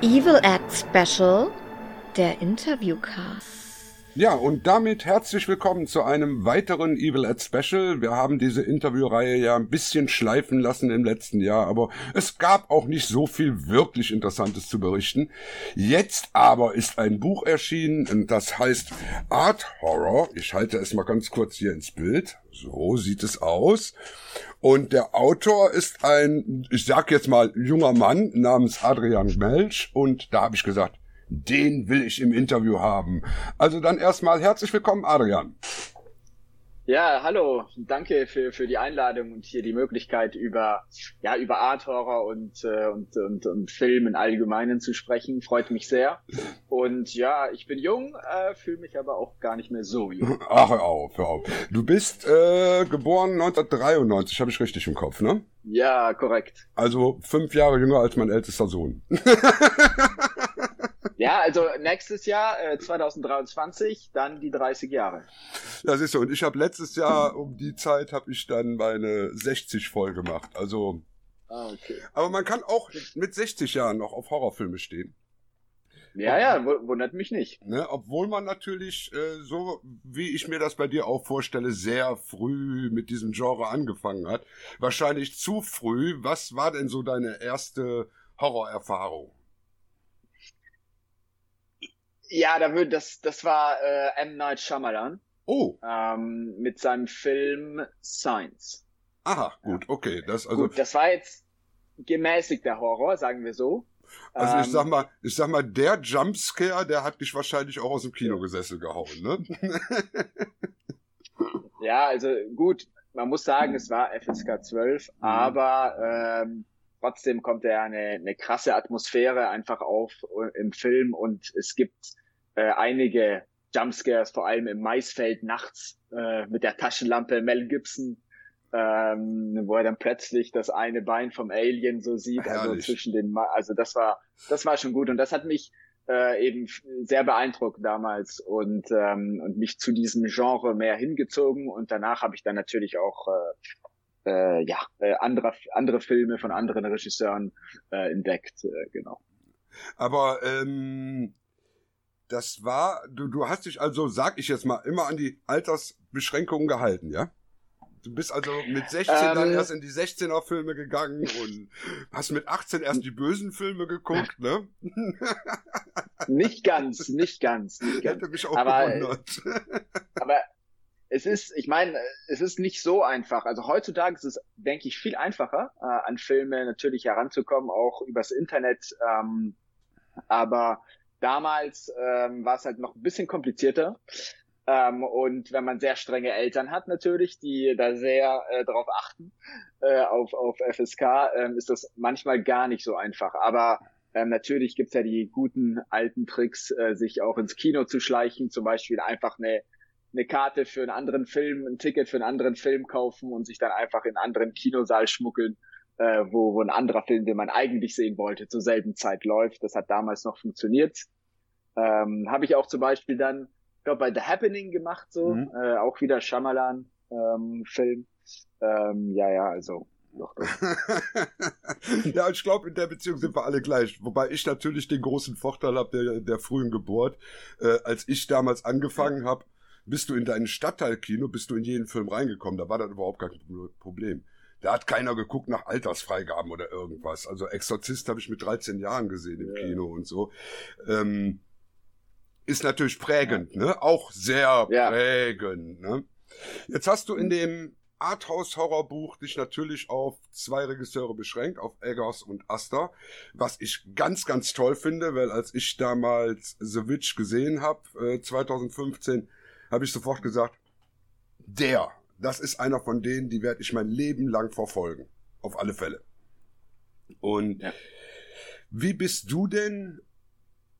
Evil Act Special, der Interviewcast. Ja, und damit herzlich willkommen zu einem weiteren Evil Ed Special. Wir haben diese Interviewreihe ja ein bisschen schleifen lassen im letzten Jahr, aber es gab auch nicht so viel wirklich Interessantes zu berichten. Jetzt aber ist ein Buch erschienen, das heißt Art Horror. Ich halte es mal ganz kurz hier ins Bild. So sieht es aus. Und der Autor ist ein, ich sag jetzt mal, junger Mann namens Adrian Melch. Und da habe ich gesagt, den will ich im Interview haben. Also dann erstmal herzlich willkommen, Adrian. Ja, hallo, danke für, für die Einladung und hier die Möglichkeit über, ja, über Art Horror und, äh, und, und, und Film im Allgemeinen zu sprechen. Freut mich sehr. Und ja, ich bin jung, äh, fühle mich aber auch gar nicht mehr so jung. Ach, hör auf, hör auf. Du bist äh, geboren 1993, habe ich richtig im Kopf, ne? Ja, korrekt. Also fünf Jahre jünger als mein ältester Sohn. Ja, also nächstes Jahr, äh, 2023, dann die 30 Jahre. Das ist so. Und ich habe letztes Jahr um die Zeit habe ich dann meine 60 voll gemacht. Also. Ah, okay. Aber man kann auch mit 60 Jahren noch auf Horrorfilme stehen. Ja, ja, wundert mich nicht. Ne, obwohl man natürlich, äh, so wie ich mir das bei dir auch vorstelle, sehr früh mit diesem Genre angefangen hat. Wahrscheinlich zu früh. Was war denn so deine erste Horrorerfahrung? Ja, da würde das, das war äh, M. Night Shyamalan. Oh. Ähm, mit seinem Film Science. Aha, gut, okay. Das, also, gut, das war jetzt gemäßigter Horror, sagen wir so. Also ähm, ich sag mal, ich sag mal, der Jumpscare, der hat dich wahrscheinlich auch aus dem Kinogesessel gehauen, ne? ja, also gut, man muss sagen, es war FSK 12, mhm. aber ähm, trotzdem kommt ja eine, eine krasse Atmosphäre einfach auf äh, im Film. Und es gibt äh, einige Jumpscares, vor allem im Maisfeld nachts äh, mit der Taschenlampe Mel Gibson, ähm, wo er dann plötzlich das eine Bein vom Alien so sieht, also Herrlich. also zwischen den, Ma also das war, das war schon gut. Und das hat mich äh, eben sehr beeindruckt damals und ähm, und mich zu diesem Genre mehr hingezogen. Und danach habe ich dann natürlich auch äh, äh, ja äh, andere andere Filme von anderen Regisseuren äh, entdeckt, äh, genau. Aber ähm, das war, du, du hast dich also, sag ich jetzt mal, immer an die Altersbeschränkungen gehalten, ja? Du bist also mit 16 Ähm. dann erst in die 16er Filme gegangen und hast mit 18 erst die bösen Filme geguckt, ne? Nicht ganz, nicht ganz, nicht ganz. Hätte mich auch Aber- gewundert. Aber es ist, ich meine, es ist nicht so einfach. Also heutzutage ist es, denke ich, viel einfacher, äh, an Filme natürlich heranzukommen, auch übers Internet. Ähm, aber damals ähm, war es halt noch ein bisschen komplizierter. Ähm, und wenn man sehr strenge Eltern hat natürlich, die da sehr äh, darauf achten, äh, auf, auf FSK, ähm, ist das manchmal gar nicht so einfach. Aber ähm, natürlich gibt's ja die guten alten Tricks, äh, sich auch ins Kino zu schleichen, zum Beispiel einfach eine eine Karte für einen anderen Film, ein Ticket für einen anderen Film kaufen und sich dann einfach in einen anderen Kinosaal schmuggeln, äh, wo, wo ein anderer Film, den man eigentlich sehen wollte, zur selben Zeit läuft. Das hat damals noch funktioniert. Ähm, Habe ich auch zum Beispiel dann, ich glaube, bei The Happening gemacht, so, Mhm. äh, auch wieder Shyamalan ähm. Ähm, ja, ja, also ja, ich glaube, in der Beziehung sind wir alle gleich. Wobei ich natürlich den großen Vorteil habe der, der frühen Geburt. Äh, als ich damals angefangen habe, bist du in dein Stadtteilkino, bist du in jeden Film reingekommen. Da war das überhaupt kein Problem. Da hat keiner geguckt nach Altersfreigaben oder irgendwas. Also Exorzist habe ich mit 13 Jahren gesehen im Ja. Kino und so. Ähm, ist natürlich prägend, ne? Auch sehr Ja. prägend, ne? Jetzt hast du in dem Arthouse-Horrorbuch dich natürlich auf zwei Regisseure beschränkt, auf Eggers und Aster, was ich ganz, ganz toll finde, weil als ich damals The Witch gesehen habe, äh, 2015, habe ich sofort gesagt, der, das ist einer von denen, die werde ich mein Leben lang verfolgen. Auf alle Fälle. Und Ja. wie bist du denn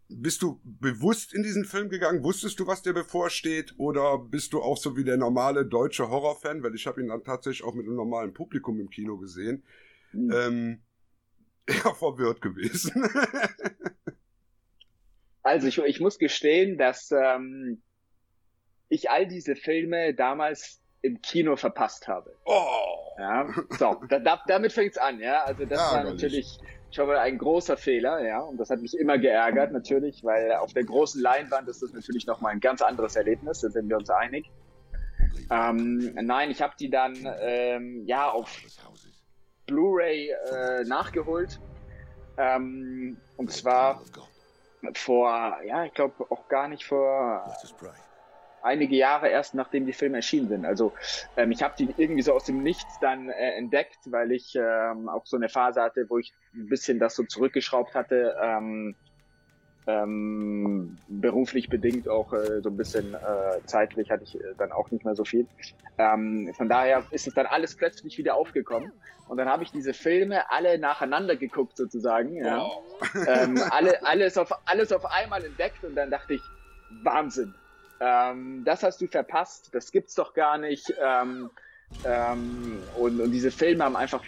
bist du bewusst in diesen Film gegangen? Wusstest du, was dir bevorsteht? Oder bist du auch so wie der normale deutsche Horrorfan? Weil ich habe ihn dann tatsächlich auch mit einem normalen Publikum im Kino gesehen. Mhm. Ähm, eher verwirrt gewesen. also ich, ich muss gestehen, dass ähm, ich all diese Filme damals im Kino verpasst habe. Oh. Ja, so, da, damit fängt's an, ja. Also das ja, war natürlich schon mal ein großer Fehler, ja. Und das hat mich immer geärgert, natürlich, weil auf der großen Leinwand ist das natürlich nochmal ein ganz anderes Erlebnis, da sind wir uns einig. Ähm, nein, ich habe die dann ähm, ja auf Blu-ray äh, nachgeholt. Ähm, und zwar vor, ja, ich glaube auch gar nicht vor einige Jahre erst nachdem die Filme erschienen sind. Also ähm, ich habe die irgendwie so aus dem Nichts dann äh, entdeckt, weil ich ähm, auch so eine Phase hatte, wo ich ein bisschen das so zurückgeschraubt hatte. Ähm, ähm, beruflich bedingt auch äh, so ein bisschen äh, zeitlich hatte ich äh, dann auch nicht mehr so viel. Ähm, von daher ist es dann alles plötzlich wieder aufgekommen und dann habe ich diese Filme alle nacheinander geguckt sozusagen, ja. Wow. ähm, alle alles auf alles auf einmal entdeckt und dann dachte ich Wahnsinn, ähm, das hast du verpasst, das gibt's doch gar nicht. Ähm, ähm, und, und diese Filme haben einfach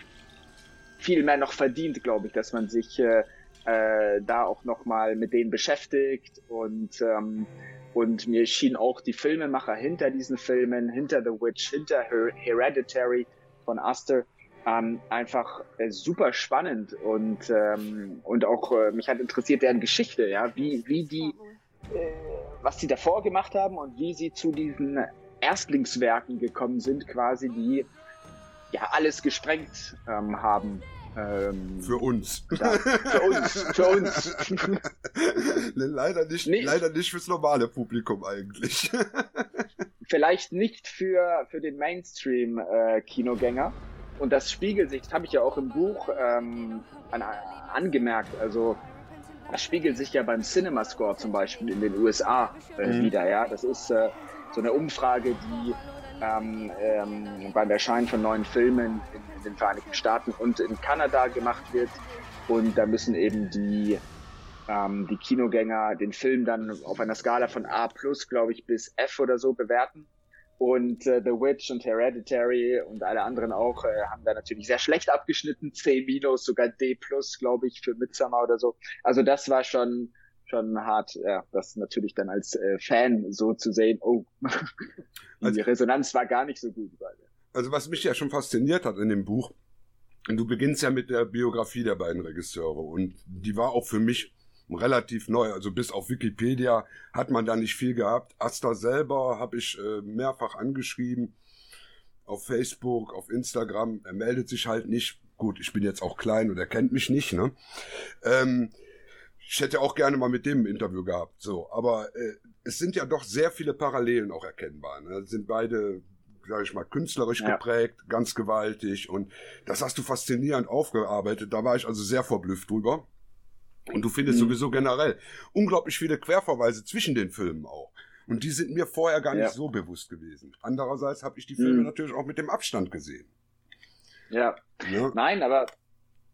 viel mehr noch verdient, glaube ich, dass man sich äh, äh, da auch nochmal mit denen beschäftigt. Und ähm, und mir schien auch die Filmemacher hinter diesen Filmen, hinter The Witch, hinter Her Hereditary von Aster, ähm, einfach äh, super spannend. Und ähm, und auch äh, mich hat interessiert deren Geschichte, ja, wie wie die was sie davor gemacht haben und wie sie zu diesen Erstlingswerken gekommen sind, quasi, die ja alles gesprengt ähm, haben. Ähm, für uns. Da, für uns, für uns. leider nicht, nee. leider nicht fürs normale Publikum eigentlich. Vielleicht nicht für, für den Mainstream-Kinogänger. Äh, und das spiegelt sich, das habe ich ja auch im Buch ähm, an, angemerkt. Also das spiegelt sich ja beim Cinema Score zum Beispiel in den USA äh, mhm. wieder. Ja, das ist äh, so eine Umfrage, die ähm, ähm, beim Erscheinen von neuen Filmen in, in, den Vereinigten Staaten und in Kanada gemacht wird. Und da müssen eben die ähm, die Kinogänger den Film dann auf einer Skala von A plus, glaube ich, bis F oder so bewerten. Und äh, The Witch und Hereditary und alle anderen auch äh, haben da natürlich sehr schlecht abgeschnitten. C minus, sogar D plus, glaube ich, für Midsummer oder so. Also das war schon schon hart, ja, das natürlich dann als äh, Fan so zu sehen, oh, die also, Resonanz war gar nicht so gut. Also was mich ja schon fasziniert hat in dem Buch, du beginnst ja mit der Biografie der beiden Regisseure und die war auch für mich relativ neu. Also bis auf Wikipedia hat man da nicht viel gehabt. Asta selber habe ich äh, mehrfach angeschrieben. Auf Facebook, auf Instagram. Er meldet sich halt nicht. Gut, ich bin jetzt auch klein und er kennt mich nicht, ne? Ähm, ich hätte auch gerne mal mit dem ein Interview gehabt. So, aber äh, es sind ja doch sehr viele Parallelen auch erkennbar. Ne? Sind beide sage ich mal, künstlerisch ja. geprägt, ganz gewaltig und das hast du faszinierend aufgearbeitet. Da war ich also sehr verblüfft drüber. Und du findest mhm. sowieso generell unglaublich viele Querverweise zwischen den Filmen auch. Und die sind mir vorher gar nicht ja. so bewusst gewesen. Andererseits habe ich die Filme mhm. natürlich auch mit dem Abstand gesehen. Ja. ja. Nein, aber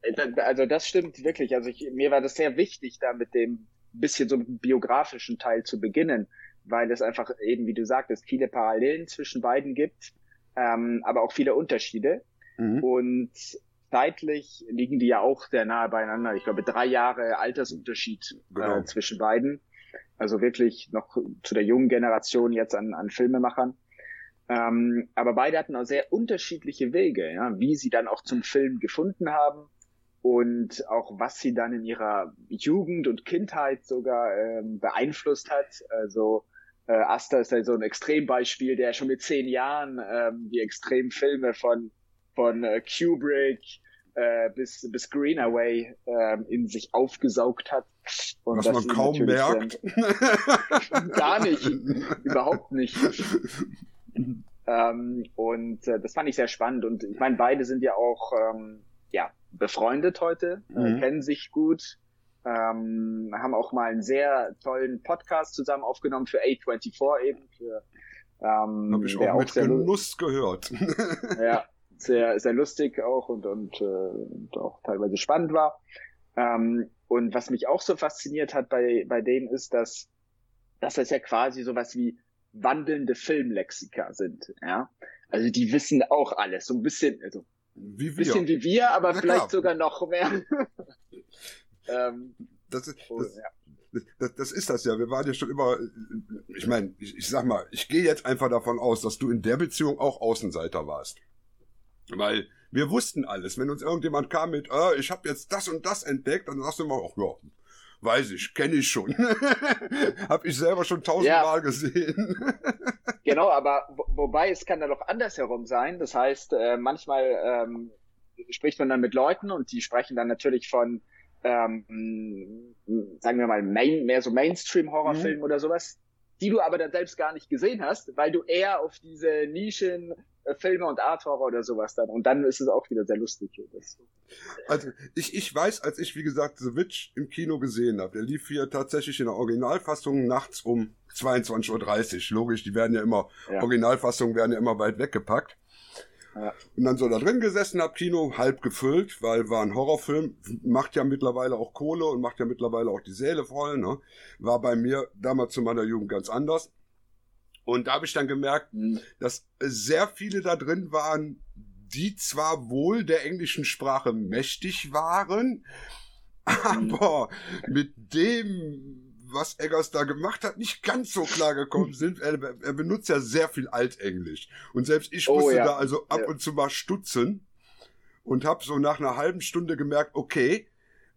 äh, also das stimmt wirklich. Also ich, mir war das sehr wichtig, da mit dem bisschen so biografischen Teil zu beginnen, weil es einfach eben, wie du sagtest, viele Parallelen zwischen beiden gibt, ähm, aber auch viele Unterschiede. Mhm. Und zeitlich liegen die ja auch sehr nahe beieinander. Ich glaube, drei Jahre Altersunterschied äh, genau. äh, zwischen beiden. Also wirklich noch zu der jungen Generation jetzt an, an Filmemachern. Ähm, aber beide hatten auch sehr unterschiedliche Wege, ja, wie sie dann auch zum Film gefunden haben und auch was sie dann in ihrer Jugend und Kindheit sogar ähm, beeinflusst hat. Also äh, Asta ist ja so ein Extrembeispiel, der schon mit zehn Jahren ähm, die Extremfilme von von äh, Kubrick äh, bis, bis Greenaway äh, in sich aufgesaugt hat. Und Was man kaum merkt. Dann, gar nicht, überhaupt nicht. ähm, und äh, das fand ich sehr spannend. Und ich meine, beide sind ja auch ähm, ja, befreundet heute, äh, mhm. äh, kennen sich gut. Ähm, haben auch mal einen sehr tollen Podcast zusammen aufgenommen für A24 eben. Für, ähm, Habe ich auch mit auch Genuss gehört. ja, sehr, sehr lustig auch und, und, äh, und auch teilweise spannend war. Ähm, Und was mich auch so fasziniert hat bei, bei denen ist, dass, dass das ja quasi sowas wie wandelnde Filmlexika sind, ja. Also die wissen auch alles, so ein bisschen, also wie wir. bisschen wie wir, aber Na vielleicht klar. sogar noch mehr. ähm, das, ist, oh, das, ja. das, das, ist das ja. Wir waren ja schon immer, ich meine, ich, ich sag mal, ich gehe jetzt einfach davon aus, dass du in der Beziehung auch Außenseiter warst. Weil wir wussten alles. Wenn uns irgendjemand kam mit, äh, ich habe jetzt das und das entdeckt, dann sagst du immer, ach ja, weiß ich, kenne ich schon. hab ich selber schon tausendmal ja. gesehen. genau, aber wo, wobei es kann dann doch andersherum sein. Das heißt, äh, manchmal ähm, spricht man dann mit Leuten und die sprechen dann natürlich von, ähm, sagen wir mal, Main, mehr so Mainstream-Horrorfilmen mhm. oder sowas, die du aber dann selbst gar nicht gesehen hast, weil du eher auf diese Nischen Filme und Art Horror oder sowas dann. Und dann ist es auch wieder sehr lustig. Also ich, ich weiß, als ich, wie gesagt, The Witch im Kino gesehen habe, der lief hier tatsächlich in der Originalfassung nachts um 22.30 Uhr. Logisch, die werden ja immer, ja. Originalfassungen werden ja immer weit weggepackt. Ja. Und dann so da drin gesessen hab, Kino halb gefüllt, weil war ein Horrorfilm, macht ja mittlerweile auch Kohle und macht ja mittlerweile auch die Säle voll, ne? War bei mir damals zu meiner Jugend ganz anders. Und da habe ich dann gemerkt, mhm. dass sehr viele da drin waren, die zwar wohl der englischen Sprache mächtig waren, mhm. aber mit dem, was Eggers da gemacht hat, nicht ganz so klar gekommen sind. Er, er benutzt ja sehr viel Altenglisch. Und selbst ich oh, musste ja. da also ab ja. und zu mal stutzen und habe so nach einer halben Stunde gemerkt, okay,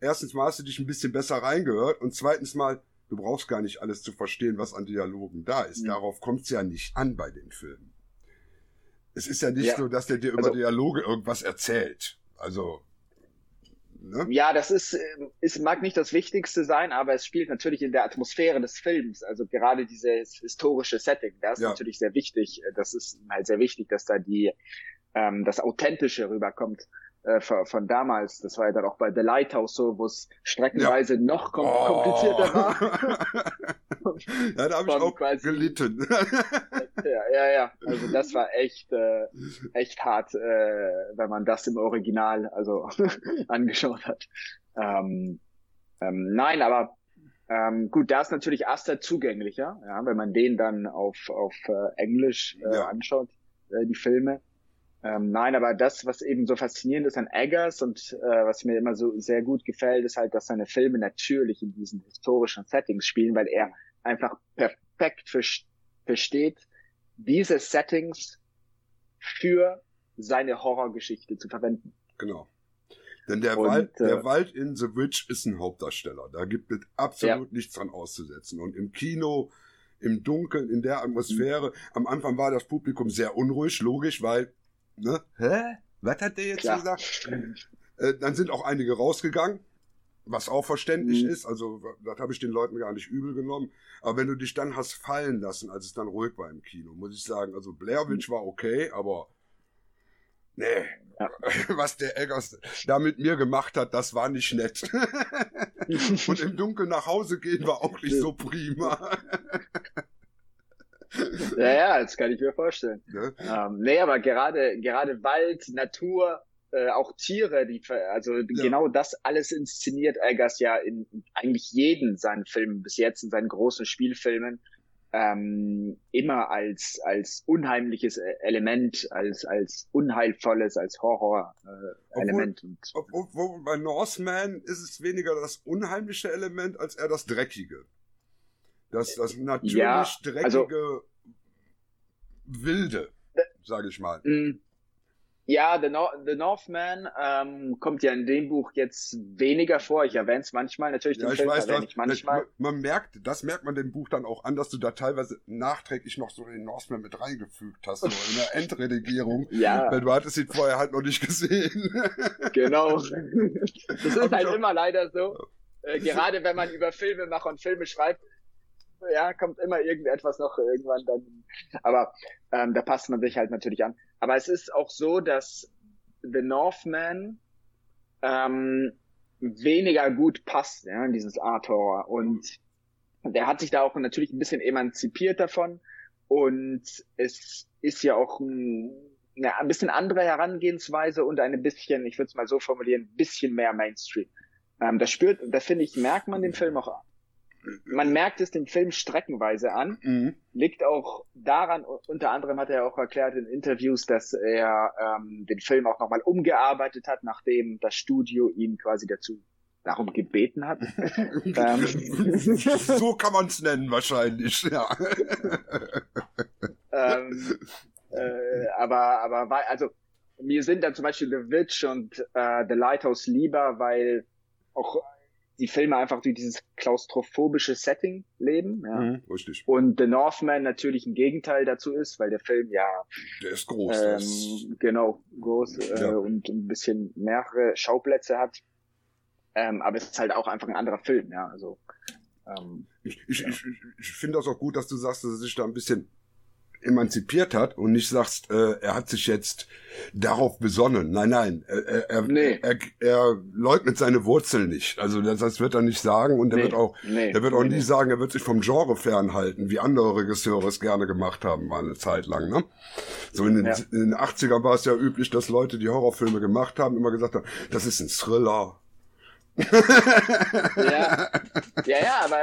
erstens mal hast du dich ein bisschen besser reingehört und zweitens mal, Du brauchst gar nicht alles zu verstehen, was an Dialogen da ist. Ja. Darauf kommt es ja nicht an bei den Filmen. Es ist ja nicht ja. so, dass der dir also, über Dialoge irgendwas erzählt. Also. Ne? Ja, das ist, es ähm, mag nicht das Wichtigste sein, aber es spielt natürlich in der Atmosphäre des Films. Also gerade dieses historische Setting, das ist ja. natürlich sehr wichtig. Das ist halt sehr wichtig, dass da die ähm, das Authentische rüberkommt äh, von, damals. Das war ja dann auch bei The Lighthouse so, wo es streckenweise ja. noch kom oh. komplizierter war. ja, da habe ich auch quasi, gelitten. ja, ja, ja. Also das war echt, äh, echt hart, äh, wenn man das im Original also angeschaut hat. Ähm, ähm, nein, aber ähm, gut, da ist natürlich Aster zugänglicher, ja, wenn man den dann auf, auf äh, Englisch äh, ja. anschaut, äh, die Filme. Ähm, nein, aber das, was eben so faszinierend ist an Eggers und äh, was mir immer so sehr gut gefällt, ist halt, dass seine Filme natürlich in diesen historischen Settings spielen, weil er einfach perfekt versteht, diese Settings für seine Horrorgeschichte zu verwenden. Genau. Denn der, und, Wald, der äh, Wald in The Witch ist ein Hauptdarsteller. Da gibt es absolut ja. nichts dran auszusetzen. Und im Kino, im Dunkeln, in der Atmosphäre, mhm. am Anfang war das Publikum sehr unruhig, logisch, weil Ne? Hä? Was hat der jetzt ja. gesagt? Äh, dann sind auch einige rausgegangen, was auch verständlich mhm. ist. Also, das habe ich den Leuten gar nicht übel genommen. Aber wenn du dich dann hast fallen lassen, als es dann ruhig war im Kino, muss ich sagen, also Blair Witch mhm. war okay, aber nee, ja. was der Eggers da mit mir gemacht hat, das war nicht nett. Und im Dunkeln nach Hause gehen war auch nicht so prima. Ja, ja, das kann ich mir vorstellen. Ja. Ähm, nee, aber gerade, gerade Wald, Natur, äh, auch Tiere, die, also ja. genau das alles inszeniert Eggers ja in eigentlich jeden seinen Filmen bis jetzt, in seinen großen Spielfilmen, ähm, immer als, als unheimliches e-, Element, als, als unheilvolles, als Horror-Element. Äh, obwohl, obwohl, bei Norseman ist es weniger das unheimliche Element als eher das dreckige. Das, das natürlich ja, dreckige, also, wilde, sage ich mal. Mm. Ja, The, no The Northman ähm, kommt ja in dem Buch jetzt weniger vor. Ich erwähne es manchmal, natürlich ja, den Film weiß, erwähne ich manchmal. Man, man merkt, das merkt man dem Buch dann auch an, dass du da teilweise nachträglich noch so den Northman mit reingefügt hast, so in der Endredigierung. ja. Weil du hattest ihn vorher halt noch nicht gesehen. genau. Das ist halt immer leider so. Äh, gerade wenn man über Filme macht und Filme schreibt, ja, kommt immer irgendetwas noch irgendwann dann. Aber ähm, da passt man sich halt natürlich an. Aber es ist auch so, dass The Northman ähm, weniger gut passt, ja, in dieses Art Horror. Und der hat sich da auch natürlich ein bisschen emanzipiert davon. Und es ist ja auch ein, eine ein bisschen andere Herangehensweise und eine bisschen, ich würde es mal so formulieren, ein bisschen mehr Mainstream. Ähm, das spürt, das finde ich, merkt man den Film auch man merkt es dem Film streckenweise an. Mhm. Liegt auch daran, unter anderem hat er auch erklärt in Interviews, dass er ähm, den Film auch nochmal umgearbeitet hat, nachdem das Studio ihn quasi dazu darum gebeten hat. ähm. So kann man es nennen wahrscheinlich, ja. ähm, äh, aber, aber, also, mir sind dann zum Beispiel The Witch und äh, The Lighthouse lieber, weil auch die Filme einfach durch dieses klaustrophobische Setting leben. Ja. Mhm, richtig. Und The Northman natürlich ein Gegenteil dazu ist, weil der Film ja. Der ist groß. Ähm, genau, groß äh, ja. und ein bisschen mehrere Schauplätze hat. Ähm, aber es ist halt auch einfach ein anderer Film, ja. Also ähm, ich, ich, ja. ich, ich finde das auch gut, dass du sagst, dass er sich da ein bisschen emanzipiert hat und nicht sagst, äh, er hat sich jetzt darauf besonnen. Nein, nein, er, er, nee. er, er, leugnet seine Wurzeln nicht. Also das, das wird er nicht sagen und er nee. wird auch, nee. er wird auch nie sagen, er wird sich vom Genre fernhalten, wie andere Regisseure es gerne gemacht haben, mal eine Zeit lang. Ne? So in den, ja. in den 80ern war es ja üblich, dass Leute, die Horrorfilme gemacht haben, immer gesagt haben, das ist ein Thriller. ja. ja, ja, aber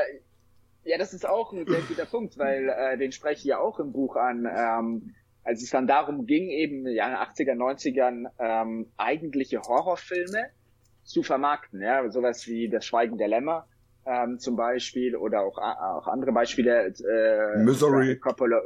ja, das ist auch ein sehr guter Punkt, weil äh, den spreche ich ja auch im Buch an. Ähm, als es dann darum ging, eben ja, 80er, 90ern ähm, eigentliche Horrorfilme zu vermarkten, ja, sowas wie Das Schweigen der Lämmer ähm, zum Beispiel oder auch, auch andere Beispiele. Äh, Misery. Coppola,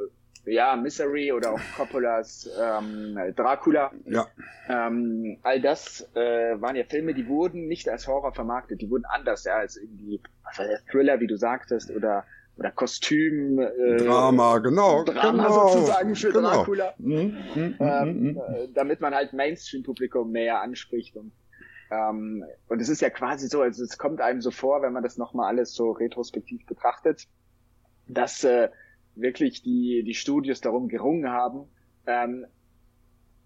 ja, Misery oder auch Coppolas ähm, Dracula. Ja. Ähm, all das äh, waren ja Filme, die wurden nicht als Horror vermarktet, die wurden anders, ja, als irgendwie also Thriller, wie du sagtest, oder oder Kostüm. Äh, Drama, genau. Drama genau, sozusagen für genau. Dracula. Mhm, mhm, ähm, mhm. Äh, damit man halt Mainstream-Publikum näher anspricht und ähm, und es ist ja quasi so, also es kommt einem so vor, wenn man das nochmal alles so retrospektiv betrachtet, dass äh, wirklich die, die Studios darum gerungen haben, ähm,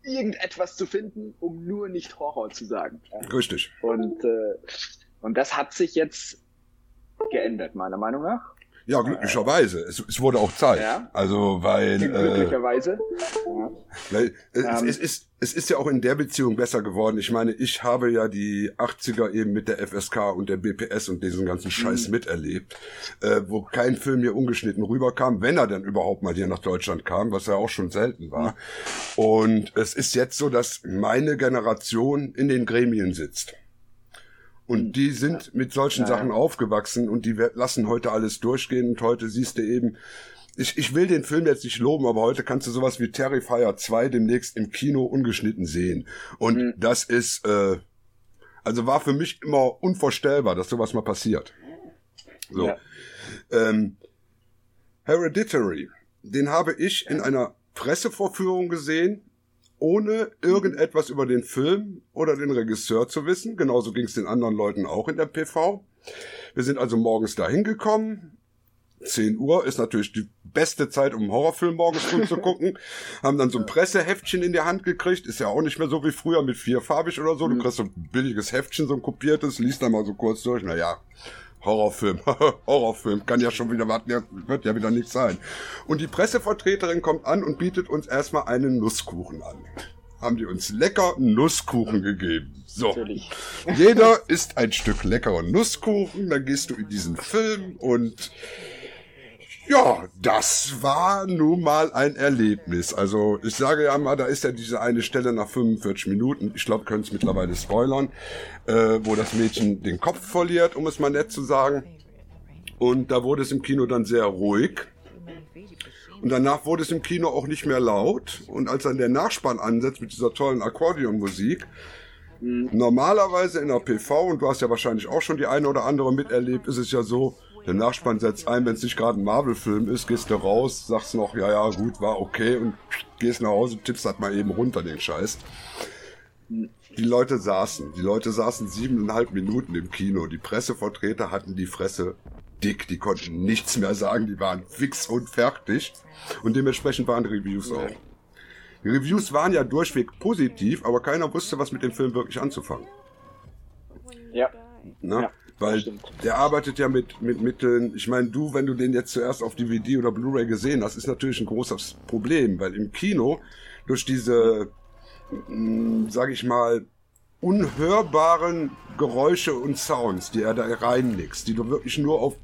irgendetwas zu finden, um nur nicht Horror zu sagen. Richtig. Und, äh, und das hat sich jetzt geändert, meiner Meinung nach. Ja, glücklicherweise. Es, es wurde auch Zeit. Ja. Also, weil. Äh, glücklicherweise. Äh, es, um, es, ist, es ist ja auch in der Beziehung besser geworden. Ich meine, ich habe ja die 80er eben mit der FSK und der BPS und diesen ganzen Scheiß mhm. miterlebt, äh, wo kein Film hier ungeschnitten rüberkam, wenn er denn überhaupt mal hier nach Deutschland kam, was ja auch schon selten war. Mhm. Und es ist jetzt so, dass meine Generation in den Gremien sitzt. Und hm. die sind mit solchen ja, Sachen aufgewachsen und die lassen heute alles durchgehen und heute siehst du eben, ich, ich will den Film jetzt nicht loben, aber heute kannst du sowas wie Terrifier 2 demnächst im Kino ungeschnitten sehen. Und mhm. das ist, äh, also war für mich immer unvorstellbar, dass sowas mal passiert. So. Ja. Ähm, Hereditary, den habe ich in einer Pressevorführung gesehen ohne irgendetwas über den Film oder den Regisseur zu wissen. Genauso ging es den anderen Leuten auch in der PV. Wir sind also morgens dahin gekommen. 10 Uhr ist natürlich die beste Zeit, um einen Horrorfilm morgens früh zu gucken. Haben dann so ein Presseheftchen in der Hand gekriegt. Ist ja auch nicht mehr so wie früher mit vierfarbig oder so. Du mhm. kriegst so ein billiges Heftchen, so ein kopiertes, liest dann mal so kurz durch. Naja, Horrorfilm, Horrorfilm, kann ja schon wieder warten, wird ja wieder nichts sein. Und die Pressevertreterin kommt an und bietet uns erstmal einen Nusskuchen an. Haben die uns lecker Nusskuchen gegeben. So. Natürlich. Jeder isst ein Stück leckeren Nusskuchen, dann gehst du in diesen Film und ja, das war nun mal ein Erlebnis. Also ich sage ja mal, da ist ja diese eine Stelle nach 45 Minuten, ich glaube, können es mittlerweile spoilern, äh, wo das Mädchen den Kopf verliert, um es mal nett zu sagen. Und da wurde es im Kino dann sehr ruhig. Und danach wurde es im Kino auch nicht mehr laut. Und als dann der Nachspann ansetzt mit dieser tollen Akkordeonmusik, mhm. normalerweise in der PV, und du hast ja wahrscheinlich auch schon die eine oder andere miterlebt, ist es ja so, der Nachspann setzt ein, wenn es nicht gerade ein Marvel-Film ist, gehst du raus, sagst noch, ja, ja, gut, war okay und gehst nach Hause, tippst halt mal eben runter den Scheiß. Die Leute saßen, die Leute saßen siebeneinhalb Minuten im Kino. Die Pressevertreter hatten die Fresse dick, die konnten nichts mehr sagen, die waren fix und fertig. Und dementsprechend waren die Reviews auch. Die Reviews waren ja durchweg positiv, aber keiner wusste, was mit dem Film wirklich anzufangen. Ja. Na? ja. Weil der arbeitet ja mit, mit Mitteln, ich meine, du, wenn du den jetzt zuerst auf DVD oder Blu-ray gesehen hast, ist natürlich ein großes Problem, weil im Kino durch diese, hm, sag ich mal, unhörbaren Geräusche und Sounds, die er da reinmixt, die du wirklich nur auf,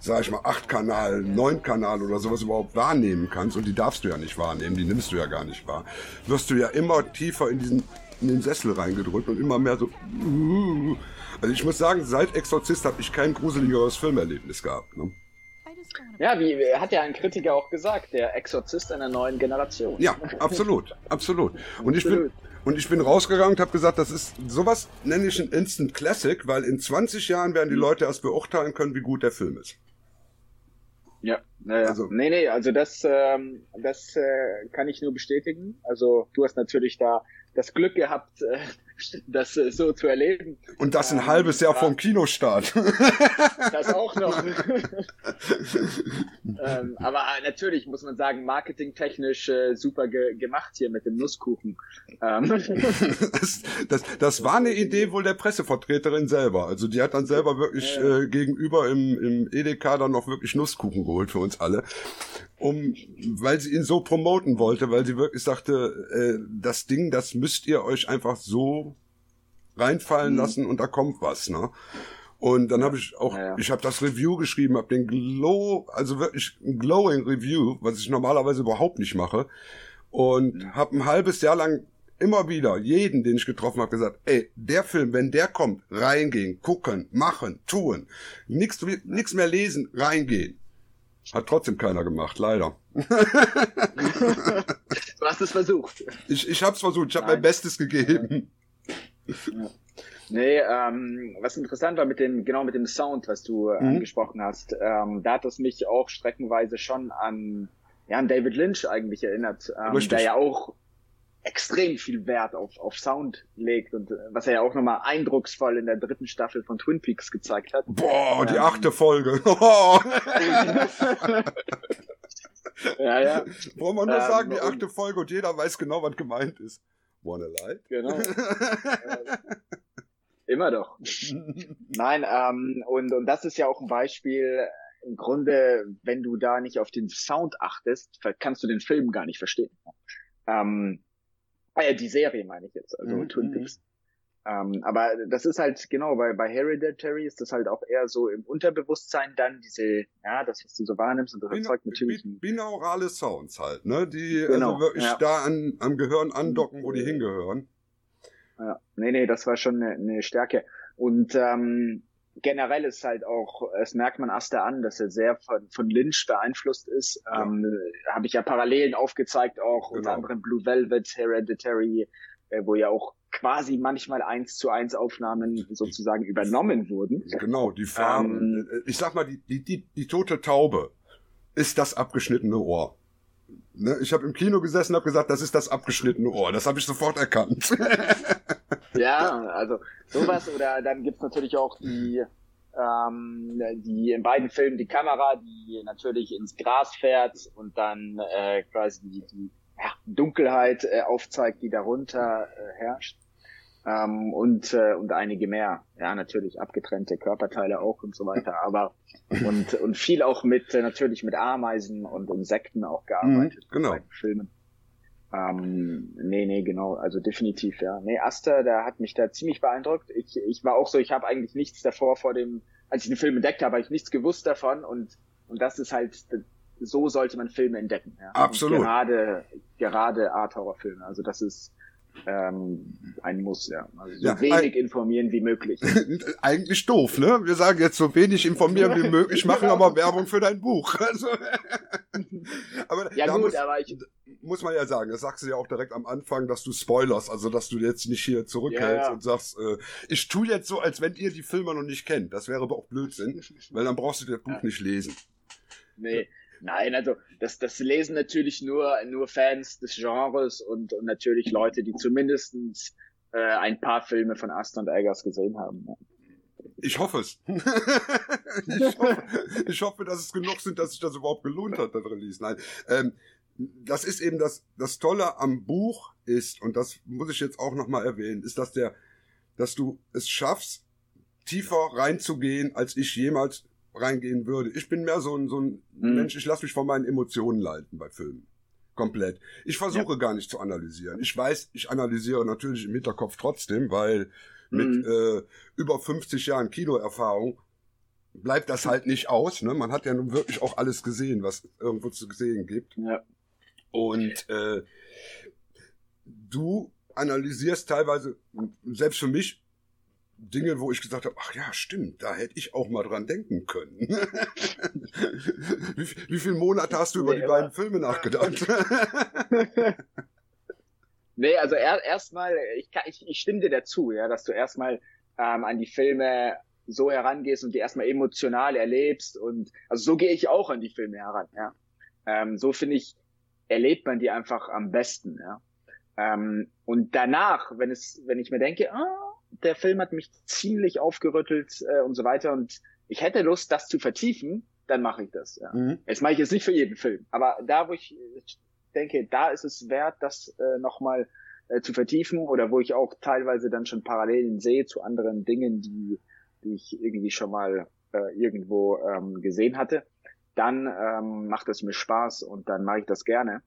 sag ich mal, 8 Kanal, 9 Kanal oder sowas überhaupt wahrnehmen kannst, und die darfst du ja nicht wahrnehmen, die nimmst du ja gar nicht wahr, wirst du ja immer tiefer in diesen in den Sessel reingedrückt und immer mehr so. Also ich muss sagen, seit Exorzist habe ich kein gruseligeres Filmerlebnis gehabt. Ne? Ja, wie hat ja ein Kritiker auch gesagt, der Exorzist einer neuen Generation. Ja, absolut, absolut. Und ich bin, und ich bin rausgegangen und habe gesagt, das ist sowas nenne ich ein Instant Classic, weil in 20 Jahren werden die mhm. Leute erst beurteilen können, wie gut der Film ist. Ja, naja. Also, nee, nee, also das, ähm, das äh, kann ich nur bestätigen. Also du hast natürlich da das Glück gehabt, äh, das äh, so zu erleben. Und das ein ähm, halbes Jahr ja. vom Kinostart. Das auch noch. ähm, aber natürlich muss man sagen, marketingtechnisch äh, super ge gemacht hier mit dem Nusskuchen. Ähm. Das, das, das, war eine Idee wohl der Pressevertreterin selber. Also die hat dann selber wirklich äh, gegenüber im, im Edeka dann noch wirklich Nusskuchen geholt für uns alle um, weil sie ihn so promoten wollte, weil sie wirklich sagte, äh, das Ding, das müsst ihr euch einfach so reinfallen mhm. lassen und da kommt was, ne? Und dann habe ich auch, ja, ja. ich habe das Review geschrieben, habe den Glow, also wirklich ein glowing Review, was ich normalerweise überhaupt nicht mache, und mhm. habe ein halbes Jahr lang immer wieder jeden, den ich getroffen habe, gesagt, ey, der Film, wenn der kommt, reingehen, gucken, machen, tun, nichts nix mehr lesen, reingehen. Hat trotzdem keiner gemacht, leider. du hast es versucht. Ich, ich habe es versucht, ich habe mein Bestes gegeben. Ja. Nee, ähm, was interessant war mit dem, genau mit dem Sound, was du äh, mhm. angesprochen hast, ähm, da hat es mich auch streckenweise schon an, ja, an David Lynch eigentlich erinnert, ähm, der ja auch extrem viel Wert auf, auf Sound legt und äh, was er ja auch nochmal eindrucksvoll in der dritten Staffel von Twin Peaks gezeigt hat. Boah, die ähm, achte Folge. ja, ja. Wollen wir nur ähm, sagen, die achte Folge und jeder weiß genau, was gemeint ist. Wanna lie? Genau. Immer doch. Nein, ähm, und, und das ist ja auch ein Beispiel, im Grunde, wenn du da nicht auf den Sound achtest, kannst du den Film gar nicht verstehen. Ähm, Ah ja, die Serie meine ich jetzt, also mhm. Twin mhm. Peaks. Ähm, aber das ist halt, genau, bei, bei Hereditary ist das halt auch eher so im Unterbewusstsein dann diese, ja, das, was du so wahrnimmst und das Bin, erzeugt natürlich. Binaurale Sounds halt, ne, die also genau, also wirklich ja. da an, am Gehirn andocken, wo die hingehören. Ja, nee, nee, das war schon eine, eine Stärke. Und ähm, generell ist halt auch, es merkt man Aster an, dass er sehr von, von Lynch beeinflusst ist. Ja. Ähm, Habe ich ja Parallelen aufgezeigt, auch genau. unter anderem Blue Velvet, Hereditary, äh, wo ja auch quasi manchmal eins zu eins Aufnahmen sozusagen übernommen wurden. Genau, die Farben. Ähm, ich sag mal, die, die, die, die tote Taube ist das abgeschnittene Ohr. Ne? Ich habe im Kino gesessen und habe gesagt, das ist das abgeschnittene Ohr. Das habe ich sofort erkannt. ja, also sowas. Oder dann gibt's natürlich auch die, ähm, die in beiden Filmen die Kamera, die natürlich ins Gras fährt und dann äh, quasi die, die ja, Dunkelheit äh, aufzeigt, die darunter äh, herrscht ähm, und, äh, und einige mehr. Ja, natürlich abgetrennte Körperteile auch und so weiter, aber und, und viel auch mit, äh, natürlich mit Ameisen und Insekten auch gearbeitet. Mhm, genau. Bei Filmen. Ähm, nee, nee, genau, also definitiv, ja. Nee, Aster, der hat mich da ziemlich beeindruckt. Ich, ich war auch so, ich habe eigentlich nichts davor vor dem, als ich den Film entdeckt habe, habe ich nichts gewusst davon und, und das ist halt, so sollte man Filme entdecken. Ja. Absolut. Und gerade, gerade Art-Horror-Filme, also das ist, ähm, ein Muss, ja. Also so ja, wenig informieren wie möglich. Eigentlich doof, ne? Wir sagen jetzt so wenig informieren wie möglich, machen aber Werbung für dein Buch. Also, aber ja gut, muss, aber ich muss man ja sagen, das sagst du ja auch direkt am Anfang, dass du spoilerst, also dass du jetzt nicht hier zurückhältst ja, ja. und sagst, äh, ich tue jetzt so, als wenn ihr die Filme noch nicht kennt. Das wäre aber auch Blödsinn, weil dann brauchst du das Buch nicht lesen. Nee. Nein, also das, das lesen natürlich nur, nur Fans des Genres und, und natürlich Leute, die zumindestens äh, ein paar Filme von Aston und Eggers gesehen haben. Ich hoffe es. ich, hoffe, ich hoffe, dass es genug sind, dass sich das überhaupt gelohnt hat, das Release. Nein, ähm, das ist eben das, das Tolle am Buch ist, und das muss ich jetzt auch nochmal erwähnen, ist, dass der, dass du es schaffst, tiefer reinzugehen, als ich jemals reingehen würde. Ich bin mehr so ein, so ein mhm. Mensch, ich lasse mich von meinen Emotionen leiten bei Filmen. Komplett. Ich versuche ja. gar nicht zu analysieren. Ich weiß, ich analysiere natürlich im Hinterkopf trotzdem, weil mit mhm. äh, über 50 Jahren Kinoerfahrung bleibt das halt nicht aus. Ne? Man hat ja nun wirklich auch alles gesehen, was irgendwo zu sehen gibt. Ja. Und äh, du analysierst teilweise, selbst für mich, Dinge, wo ich gesagt habe, ach ja, stimmt, da hätte ich auch mal dran denken können. wie, wie viele Monate hast du über nee, die beiden Filme nachgedacht? nee, also er, erstmal, ich, ich, ich stimme dir dazu, ja, dass du erstmal ähm, an die Filme so herangehst und die erstmal emotional erlebst und also so gehe ich auch an die Filme heran, ja. Ähm, so finde ich, erlebt man die einfach am besten, ja. Ähm, und danach, wenn es, wenn ich mir denke, ah, der Film hat mich ziemlich aufgerüttelt äh, und so weiter und ich hätte Lust, das zu vertiefen, dann mache ich das. Ja. Mhm. Jetzt mache ich jetzt nicht für jeden Film, aber da, wo ich denke, da ist es wert, das äh, nochmal äh, zu vertiefen oder wo ich auch teilweise dann schon Parallelen sehe zu anderen Dingen, die, die ich irgendwie schon mal äh, irgendwo ähm, gesehen hatte, dann ähm, macht es mir Spaß und dann mache ich das gerne.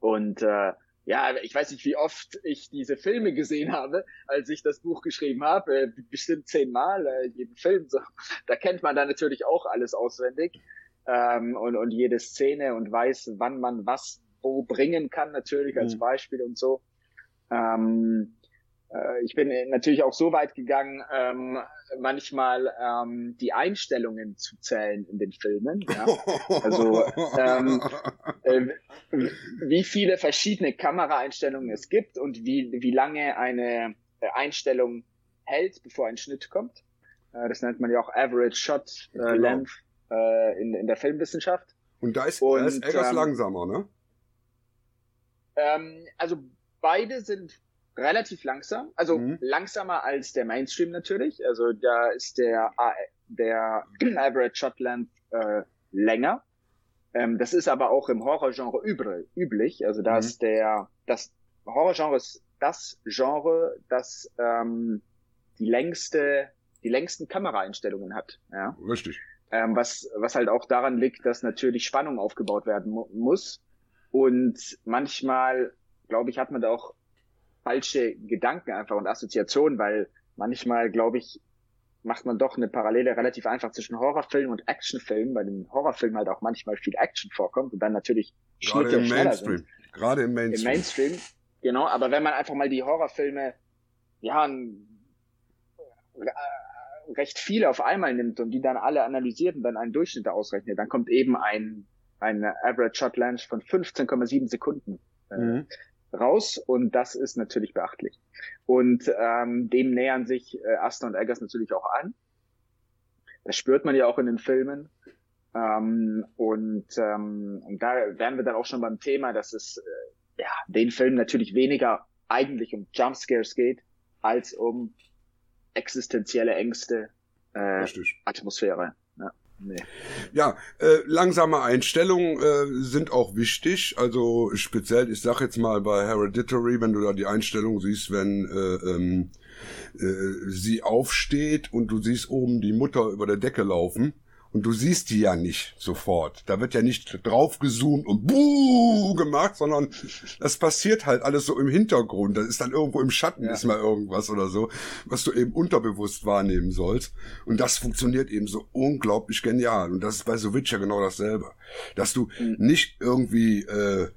Und äh, ja, ich weiß nicht, wie oft ich diese Filme gesehen habe, als ich das Buch geschrieben habe, bestimmt zehnmal, äh, jeden Film. So. Da kennt man dann natürlich auch alles auswendig ähm, und, und jede Szene und weiß, wann man was wo bringen kann, natürlich als mhm. Beispiel und so. Ähm, äh, ich bin natürlich auch so weit gegangen, ähm, manchmal ähm, die Einstellungen zu zählen in den Filmen. Ja? Also ähm, äh, wie viele verschiedene Kameraeinstellungen es gibt und wie, wie lange eine äh, Einstellung hält, bevor ein Schnitt kommt. Äh, das nennt man ja auch Average Shot äh, genau. Length äh, in, in der Filmwissenschaft. Und da ist, und, da ist Eggers ähm, langsamer, ne? Ähm, also beide sind relativ langsam, also mhm. langsamer als der Mainstream natürlich. Also da ist der der Average Shotland äh, länger. Ähm, das ist aber auch im Horrorgenre üblich. Also da mhm. ist der das Horrorgenre ist das Genre, das ähm, die längste die längsten Kameraeinstellungen hat. Ja? Richtig. Ähm, was was halt auch daran liegt, dass natürlich Spannung aufgebaut werden mu muss und manchmal glaube ich hat man da auch falsche Gedanken einfach und Assoziationen, weil manchmal, glaube ich, macht man doch eine Parallele relativ einfach zwischen Horrorfilm und Actionfilm, weil im Horrorfilm halt auch manchmal viel Action vorkommt und dann natürlich Gerade im Mainstream. Sind. Gerade im Mainstream. Im Mainstream, genau. Aber wenn man einfach mal die Horrorfilme, ja, recht viele auf einmal nimmt und die dann alle analysiert und dann einen Durchschnitt ausrechnet, dann kommt eben ein, ein Average Shot Length von 15,7 Sekunden. Äh, mhm raus und das ist natürlich beachtlich. Und ähm, dem nähern sich äh, Astor und Eggers natürlich auch an. Das spürt man ja auch in den Filmen. Ähm, und, ähm, und da wären wir dann auch schon beim Thema, dass es äh, ja den Film natürlich weniger eigentlich um Jumpscares geht, als um existenzielle Ängste, äh, Atmosphäre. Nee. Ja, äh, langsame Einstellungen äh, sind auch wichtig. Also speziell, ich sag jetzt mal bei Hereditary, wenn du da die Einstellung siehst, wenn äh, ähm, äh, sie aufsteht und du siehst oben die Mutter über der Decke laufen und du siehst die ja nicht sofort. Da wird ja nicht draufgezoomt und buh gemacht, sondern das passiert halt alles so im Hintergrund. Das ist dann irgendwo im Schatten ja. ist mal irgendwas oder so, was du eben unterbewusst wahrnehmen sollst. Und das funktioniert eben so unglaublich genial. Und das ist bei The Witcher genau dasselbe. Dass du mhm. nicht irgendwie, äh,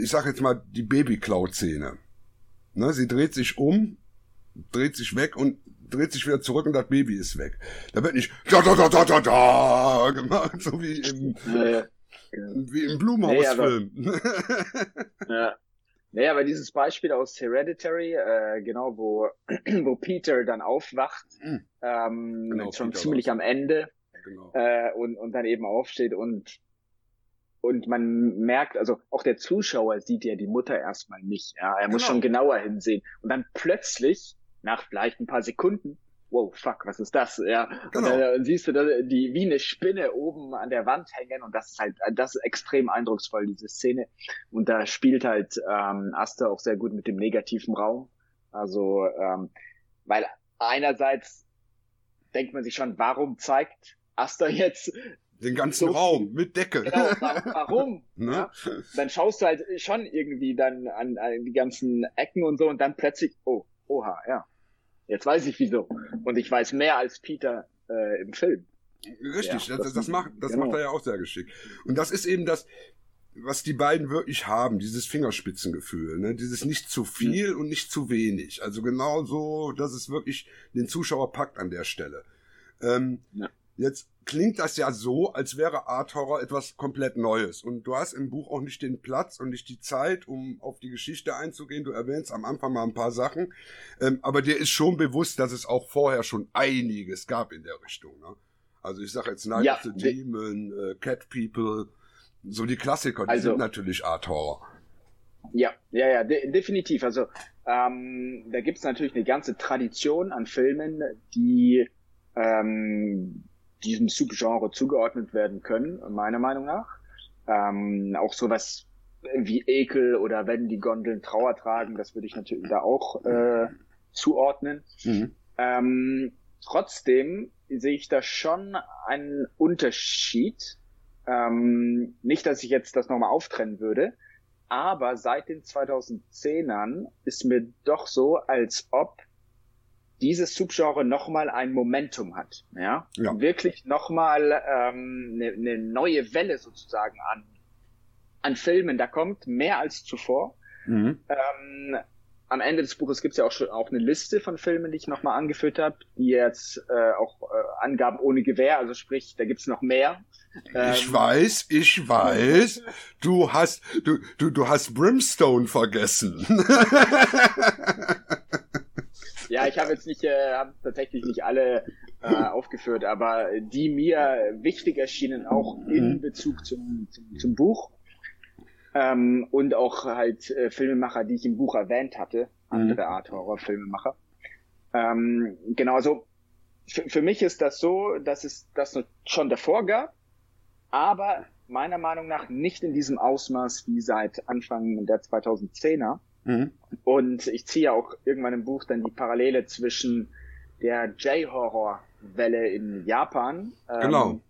ich sag jetzt mal, die Baby-Cloud-Szene. Ne, sie dreht sich um, dreht sich weg und dreht sich wieder zurück und das Baby ist weg. Da wird nicht da da da da da da gemacht, so wie im, ja, wie im Blumhaus-Film. Nee, ja. Naja, aber dieses Beispiel aus Hereditary, äh, genau, wo, wo Peter dann aufwacht, mhm. ähm, genau, schon Peter ziemlich war. am Ende genau. äh, und, und dann eben aufsteht und und man merkt, also auch der Zuschauer sieht ja die Mutter erstmal nicht. Ja, er muss genau. schon genauer hinsehen. Und dann plötzlich nach vielleicht ein paar Sekunden, wow, fuck, was ist das? Ja, genau. und dann siehst du da, die wie eine Spinne oben an der Wand hängen und das ist halt, das ist extrem eindrucksvoll, diese Szene. Und da spielt halt ähm, Asta auch sehr gut mit dem negativen Raum. Also, ähm, weil einerseits denkt man sich schon, warum zeigt Asta jetzt Den ganzen so Raum mit Decke. Genau, warum? ne? ja? Dann schaust du halt schon irgendwie dann an, an, die ganzen Ecken und so und dann plötzlich, oh, oha, ja. Jetzt weiß ich wieso. Und ich weiß mehr als Peter äh, im Film. Richtig, ja, das, das, das, macht, das genau. macht er ja auch sehr geschickt. Und das ist eben das, was die beiden wirklich haben, dieses Fingerspitzengefühl, ne? dieses nicht zu viel mhm. und nicht zu wenig. Also genau so, dass es wirklich den Zuschauer packt an der Stelle. Ähm, ja. Jetzt klingt das ja so, als wäre Art Horror etwas komplett Neues. Und du hast im Buch auch nicht den Platz und nicht die Zeit, um auf die Geschichte einzugehen. Du erwähnst am Anfang mal ein paar Sachen. Ähm, aber dir ist schon bewusst, dass es auch vorher schon einiges gab in der Richtung. Ne? Also ich sage jetzt Night ja, of the Demon, äh, Cat People, so die Klassiker, die also, sind natürlich Art Horror. Ja, ja, ja, de definitiv. Also ähm, da gibt es natürlich eine ganze Tradition an Filmen, die ähm, diesem Subgenre zugeordnet werden können, meiner Meinung nach. Ähm, auch sowas wie Ekel oder wenn die Gondeln Trauer tragen, das würde ich natürlich da auch äh, zuordnen. Mhm. Ähm, trotzdem sehe ich da schon einen Unterschied. Ähm, nicht, dass ich jetzt das nochmal auftrennen würde, aber seit den 2010ern ist mir doch so, als ob dieses Subgenre nochmal ein Momentum hat. Ja, ja. wirklich nochmal eine ähm, ne, ne neue Welle sozusagen an, an Filmen. Da kommt mehr als zuvor. Mhm. Ähm, am Ende des Buches gibt es ja auch schon auch eine Liste von Filmen, die ich nochmal angeführt habe, die jetzt äh, auch äh, Angaben ohne Gewehr, also sprich, da gibt's noch mehr. Ähm, ich weiß, ich weiß. Du hast, du, du, du hast Brimstone vergessen. Ja, ich habe jetzt nicht, äh, hab tatsächlich nicht alle äh, aufgeführt, aber die mir wichtig erschienen, auch in mhm. Bezug zum, zum, zum Buch. Ähm, und auch halt äh, Filmemacher, die ich im Buch erwähnt hatte, andere mhm. Art Horror-Filmemacher. Ähm, genau, also für mich ist das so, dass es das schon davor gab, aber meiner Meinung nach nicht in diesem Ausmaß wie seit Anfang der 2010er. Mhm. Und ich ziehe auch irgendwann im Buch dann die Parallele zwischen der J-Horror-Welle in Japan, ähm, genau.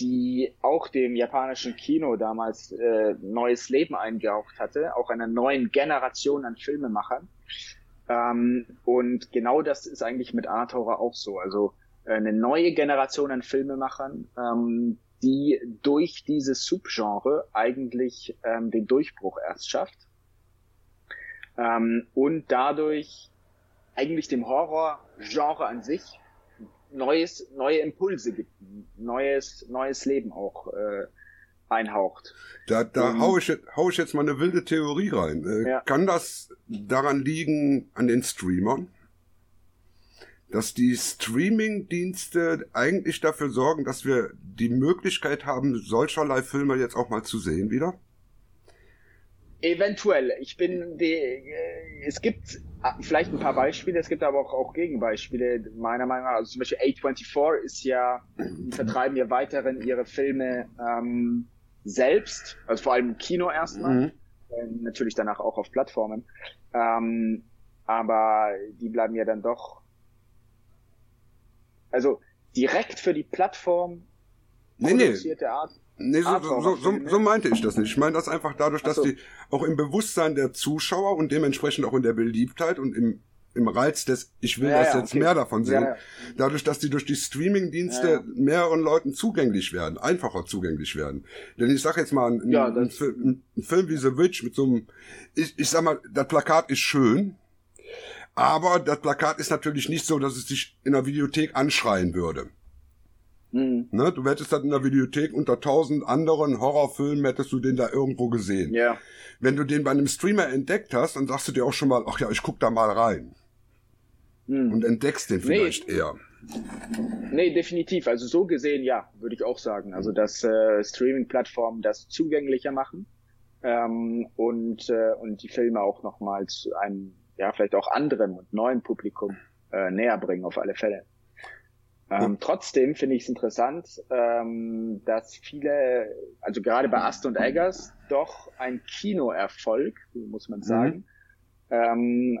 die auch dem japanischen Kino damals äh, neues Leben eingehaucht hatte, auch einer neuen Generation an Filmemachern. Ähm, und genau das ist eigentlich mit Art Horror auch so. Also äh, eine neue Generation an Filmemachern, ähm, die durch dieses Subgenre eigentlich ähm, den Durchbruch erst schafft ähm, und dadurch eigentlich dem Horror-Genre an sich neues, neue Impulse gibt, neues, neues Leben auch äh, einhaucht. Da, da hau, ich, hau ich jetzt mal eine wilde Theorie rein. Äh, ja. Kann das daran liegen an den Streamern? Dass die Streaming-Dienste eigentlich dafür sorgen, dass wir die Möglichkeit haben, solcherlei Filme jetzt auch mal zu sehen wieder? Eventuell. Ich bin die, äh, es gibt vielleicht ein paar Beispiele, es gibt aber auch, auch Gegenbeispiele, meiner Meinung nach. Also zum Beispiel A24 ist ja, die vertreiben ja weiterhin ihre Filme ähm, selbst, also vor allem im Kino erstmal, mhm. äh, natürlich danach auch auf Plattformen. Ähm, aber die bleiben ja dann doch, also direkt für die Plattform nee, produzierte nee. Art Nee, so, so, so, so, meinte ich das nicht. Ich meine das einfach dadurch, dass die auch im Bewusstsein der Zuschauer und dementsprechend auch in der Beliebtheit und im, im Reiz des, ich will ja, das ja, jetzt okay. mehr davon sehen, ja, dadurch, dass die durch die Streaming-Dienste mehreren Leuten zugänglich werden, einfacher zugänglich werden. Denn ich sag jetzt mal, ein, ein, Film, ein Film wie The Witch mit so einem, ich, ich sag mal, das Plakat ist schön, aber das Plakat ist natürlich nicht so, dass es sich in der Videothek anschreien würde. Mhm. Ne, du hättest dann in der Videothek unter tausend anderen Horrorfilmen hättest du den da irgendwo gesehen. Ja. Wenn du den bei einem Streamer entdeckt hast, dann sagst du dir auch schon mal, ach ja, ich guck da mal rein. Mhm. Und entdeckst den vielleicht nee. eher. Nee, definitiv. Also so gesehen, ja, würde ich auch sagen. Also dass äh, Streaming-Plattformen das zugänglicher machen ähm, und, äh, und die Filme auch nochmal zu einem, ja, vielleicht auch anderem und neuen Publikum äh, näher bringen, auf alle Fälle. Ähm, trotzdem finde ich es interessant, ähm, dass viele, also gerade bei Ast und Eggers, doch ein Kinoerfolg, muss man sagen, mhm. ähm,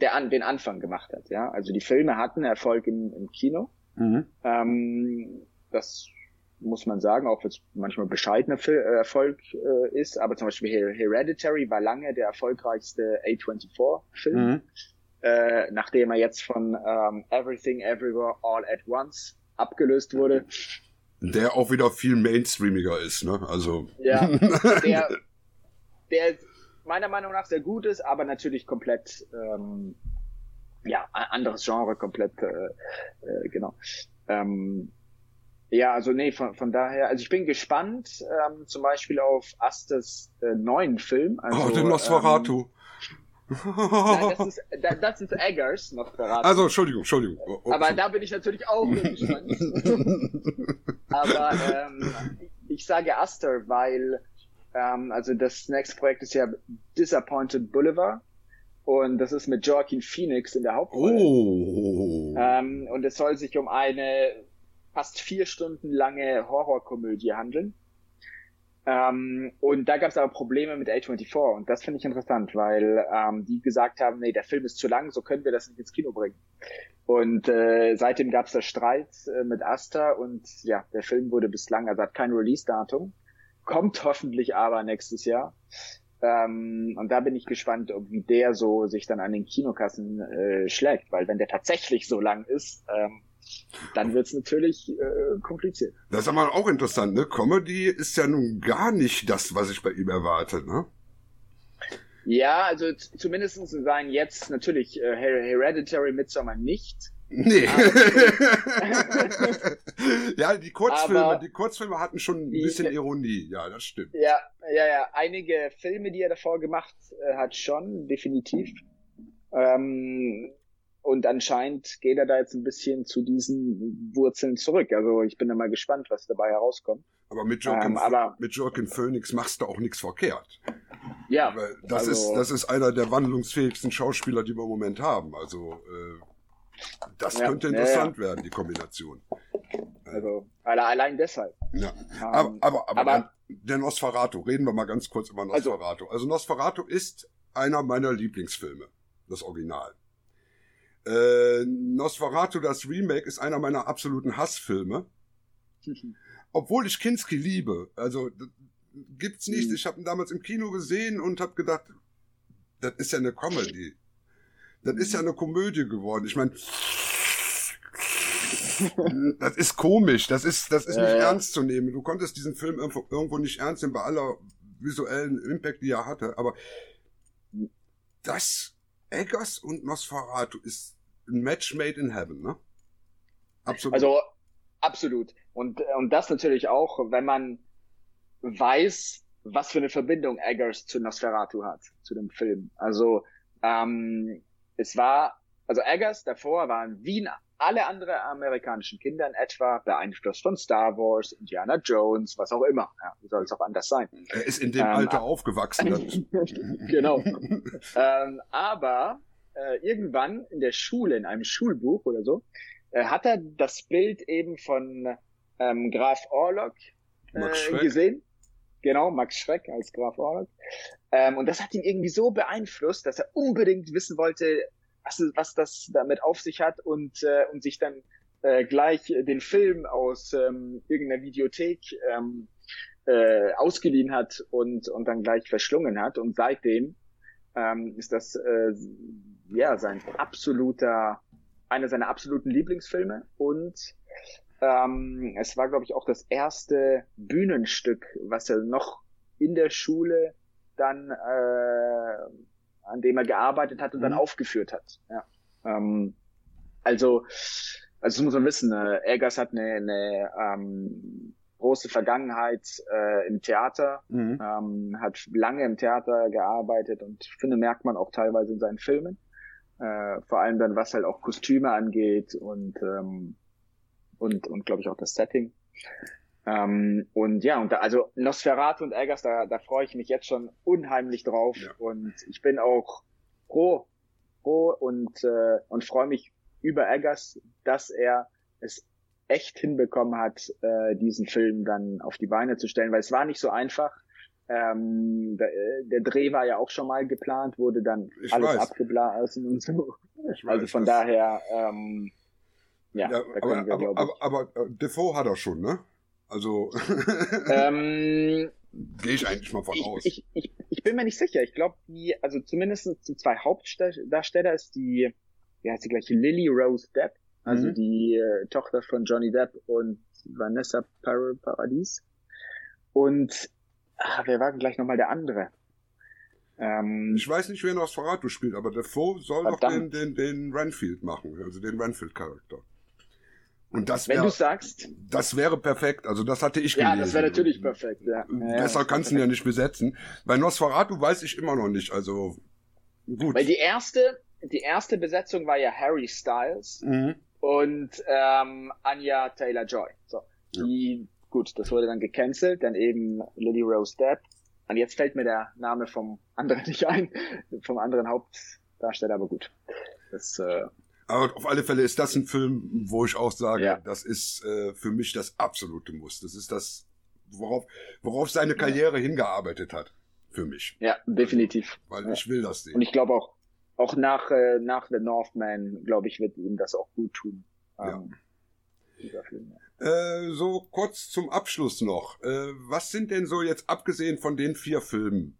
der an, den Anfang gemacht hat. Ja, also die Filme hatten Erfolg im, im Kino. Mhm. Ähm, das muss man sagen, auch wenn es manchmal bescheidener äh, Erfolg äh, ist, aber zum Beispiel Hereditary war lange der erfolgreichste A24-Film, mhm. Äh, nachdem er jetzt von ähm, Everything Everywhere All at Once abgelöst wurde. Der auch wieder viel mainstreamiger ist, ne? Also. Ja, der, der meiner Meinung nach sehr gut ist, aber natürlich komplett, ähm, ja, anderes Genre, komplett, äh, äh, genau. Ähm, ja, also nee, von, von daher, also ich bin gespannt, ähm, zum Beispiel auf Astes äh, neuen Film. Also, oh, den Nosferatu. Ähm, Nein, das ist, das ist Eggers, Nosferatu. Also, Entschuldigung, Entschuldigung. Oh, oh, Aber da bin ich natürlich auch gespannt. Aber ähm, ich sage Aster, weil ähm, also das nächste Projekt ist ja Disappointed Boulevard. Und das ist mit Joaquin Phoenix in der Hauptrolle. Oh. Ähm, und es soll sich um eine fast vier Stunden lange Horrorkomödie handeln. Ähm, und da gab es aber Probleme mit A24 und das finde ich interessant, weil ähm, die gesagt haben, nee, der Film ist zu lang, so können wir das nicht ins Kino bringen. Und äh, seitdem gab es da Streit äh, mit Asta und ja, der Film wurde bislang, also hat kein Release-Datum, kommt hoffentlich aber nächstes Jahr. Ähm, und da bin ich gespannt, ob wie der so sich dann an den Kinokassen äh, schlägt, weil wenn der tatsächlich so lang ist, ähm, dann wird's natürlich äh, kompliziert. Das ist aber auch interessant, ne? Comedy ist ja nun gar nicht das, was ich bei ihm erwarte, ne? Ja, also zumindest sein jetzt natürlich äh, Hereditary Midsommar nicht. Nee. ja, die Kurzfilme, aber die Kurzfilme hatten schon ein bisschen die, Ironie, ja, das stimmt. Ja, ja, ja. Einige Filme, die er davor gemacht äh, hat, schon, definitiv. Ähm, und anscheinend geht er da jetzt ein bisschen zu diesen Wurzeln zurück. Also ich bin da mal gespannt, was dabei herauskommt. Aber mit Joaquin, ähm, aber, mit Joaquin Phoenix machst du auch nichts verkehrt. Ja. Aber das also, ist, das ist einer der wandlungsfähigsten Schauspieler, die wir im Moment haben. Also, äh, das ja, könnte interessant ja, ja. werden, die Kombination. Also, allein deshalb. Ja. Ähm, aber, aber, aber, aber der Nosferatu, reden wir mal ganz kurz über also Nosferatu. Also, also Nosferatu ist einer meiner Lieblingsfilme, das Original. Äh, Nosferatu, das Remake, ist einer meiner absoluten Hassfilme. Obwohl ich Kinski liebe. Also gibt's nicht. Mhm. Ich habe ihn damals im Kino gesehen und habe gedacht, das ist ja eine Comedy. Das ist ja eine Komödie geworden. Ich meine, das ist komisch. Das ist, das ist ja, nicht ja. ernst zu nehmen. Du konntest diesen Film irgendwo, irgendwo nicht ernst nehmen bei aller visuellen Impact, die er hatte. Aber das Eggers und Nosferatu ist ein Match made in heaven, ne? Absolut. Also, absolut. Und, und das natürlich auch, wenn man weiß, was für eine Verbindung Eggers zu Nosferatu hat, zu dem Film. Also, ähm, es war, also Eggers davor waren wie alle anderen amerikanischen Kinder in etwa beeinflusst von Star Wars, Indiana Jones, was auch immer. Ja, wie soll es auch anders sein? Er ist in dem ähm, Alter aufgewachsen. genau. ähm, aber äh, irgendwann in der Schule, in einem Schulbuch oder so, äh, hat er das Bild eben von ähm, Graf Orlok äh, gesehen. Genau, Max Schreck als Graf Orlok. Ähm, und das hat ihn irgendwie so beeinflusst, dass er unbedingt wissen wollte, was, was das damit auf sich hat und, äh, und sich dann äh, gleich den Film aus ähm, irgendeiner Videothek ähm, äh, ausgeliehen hat und, und dann gleich verschlungen hat. Und seitdem ähm, ist das äh, ja sein absoluter, einer seiner absoluten Lieblingsfilme und ähm, es war, glaube ich, auch das erste Bühnenstück, was er noch in der Schule dann, äh, an dem er gearbeitet hat und mhm. dann aufgeführt hat. Ja. Ähm, also, also das muss man wissen, äh, Eggers hat eine, eine ähm, große Vergangenheit äh, im Theater, mhm. ähm, hat lange im Theater gearbeitet und ich finde, merkt man auch teilweise in seinen Filmen. Äh, vor allem dann, was halt auch Kostüme angeht und, ähm, und, und glaube ich auch das Setting. Ähm, und ja, und da, also Nosferatu und Eggers, da, da freue ich mich jetzt schon unheimlich drauf ja. und ich bin auch froh, froh und, äh, und freue mich über Eggers, dass er es echt hinbekommen hat, äh, diesen Film dann auf die Beine zu stellen, weil es war nicht so einfach. Ähm, der, der, Dreh war ja auch schon mal geplant, wurde dann ich alles weiß. abgeblasen und so. Ich also von daher, ähm, ja, ja aber, wir, aber, aber, aber, äh, Defoe hat er schon, ne? Also ähm, gehe ich eigentlich mal von ich, aus. Ich, ich, ich bin mir nicht sicher. Ich glaube, die, also zumindest die zwei Hauptdarsteller ist die, wie heißt die gleiche, Lily Rose Depp, also Mhm. die äh, Tochter von Johnny Depp und Vanessa Par Paradis. Und ah, wer war denn gleich nochmal der andere? Ähm, Ich weiß nicht, wer Nosferatu spielt, aber Defoe soll doch den, den, den Renfield machen, also den Renfield-Charakter. Und das wenn du wäre, sagst, das wäre perfekt. Also das hatte ich ja, gelesen. das wäre natürlich perfekt. Ja. Ja, Besser ja, kannst du ihn ja nicht besetzen. Bei Nosferatu weiß ich immer noch nicht. Also gut. Weil die erste, die erste Besetzung war ja Harry Styles Mhm. Und ähm, Anya Taylor Joy. So, die, gut, das wurde dann gecancelt, dann eben Lily Rose Depp. Und jetzt fällt mir der Name vom anderen nicht ein, vom anderen Hauptdarsteller, aber gut. Das, äh, Aber auf alle Fälle ist das ein Film, wo ich auch sage, Ja. das ist äh, für mich das absolute Muss. Das ist das, worauf, worauf seine Karriere hingearbeitet hat. Für mich. ja, definitiv. Weil Ja. ich will das sehen. Und ich glaube auch, auch nach, äh, nach The Northman, glaube ich, wird ihm das auch gut tun. Ähm, dieser Film, ja. Äh, so kurz zum Abschluss noch. Äh, was sind denn so jetzt, abgesehen von den vier Filmen,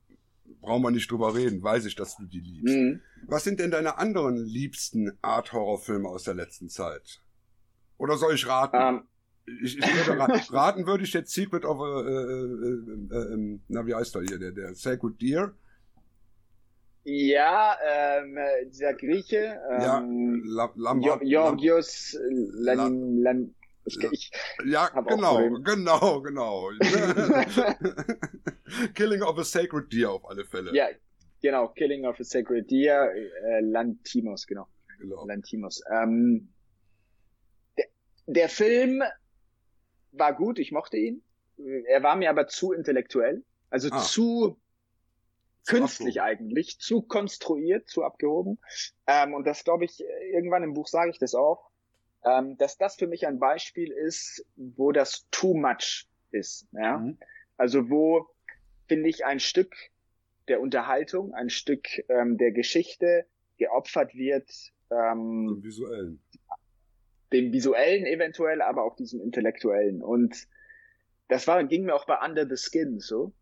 brauchen wir nicht drüber reden, weiß ich, dass du die liebst. Mhm. Was sind denn deine anderen liebsten Art-Horror-Filme aus der letzten Zeit? Oder soll ich raten? Ähm, ich, ich würde ra raten würde ich jetzt Secret of a, äh, äh, äh, ähm, na wie heißt er hier, der, der Sacred Deer? Ja, ähm, äh, dieser Grieche, Ja, ähm, La, Lam, Georgios Lan, Lan, Ja. ich, ja, genau, Probleme. genau, genau. Killing of a Sacred Deer auf alle Fälle. ja, genau, Killing of a Sacred Deer, äh, Lantimos, genau, Genau. Lantimos. Ähm, der, der Film war gut, ich mochte ihn. Er war mir aber zu intellektuell, also Ah. zu Künstlich eigentlich, zu konstruiert, zu abgehoben. Ähm, und das glaube ich, irgendwann im Buch sage ich das auch, ähm, dass das für mich ein Beispiel ist, wo das too much ist. Ja? Mhm. Also wo, finde ich, ein Stück der Unterhaltung, ein Stück ähm, der Geschichte geopfert wird, ähm, Im visuellen. dem visuellen eventuell, aber auch diesem intellektuellen. Und das war, ging mir auch bei Under the Skin so.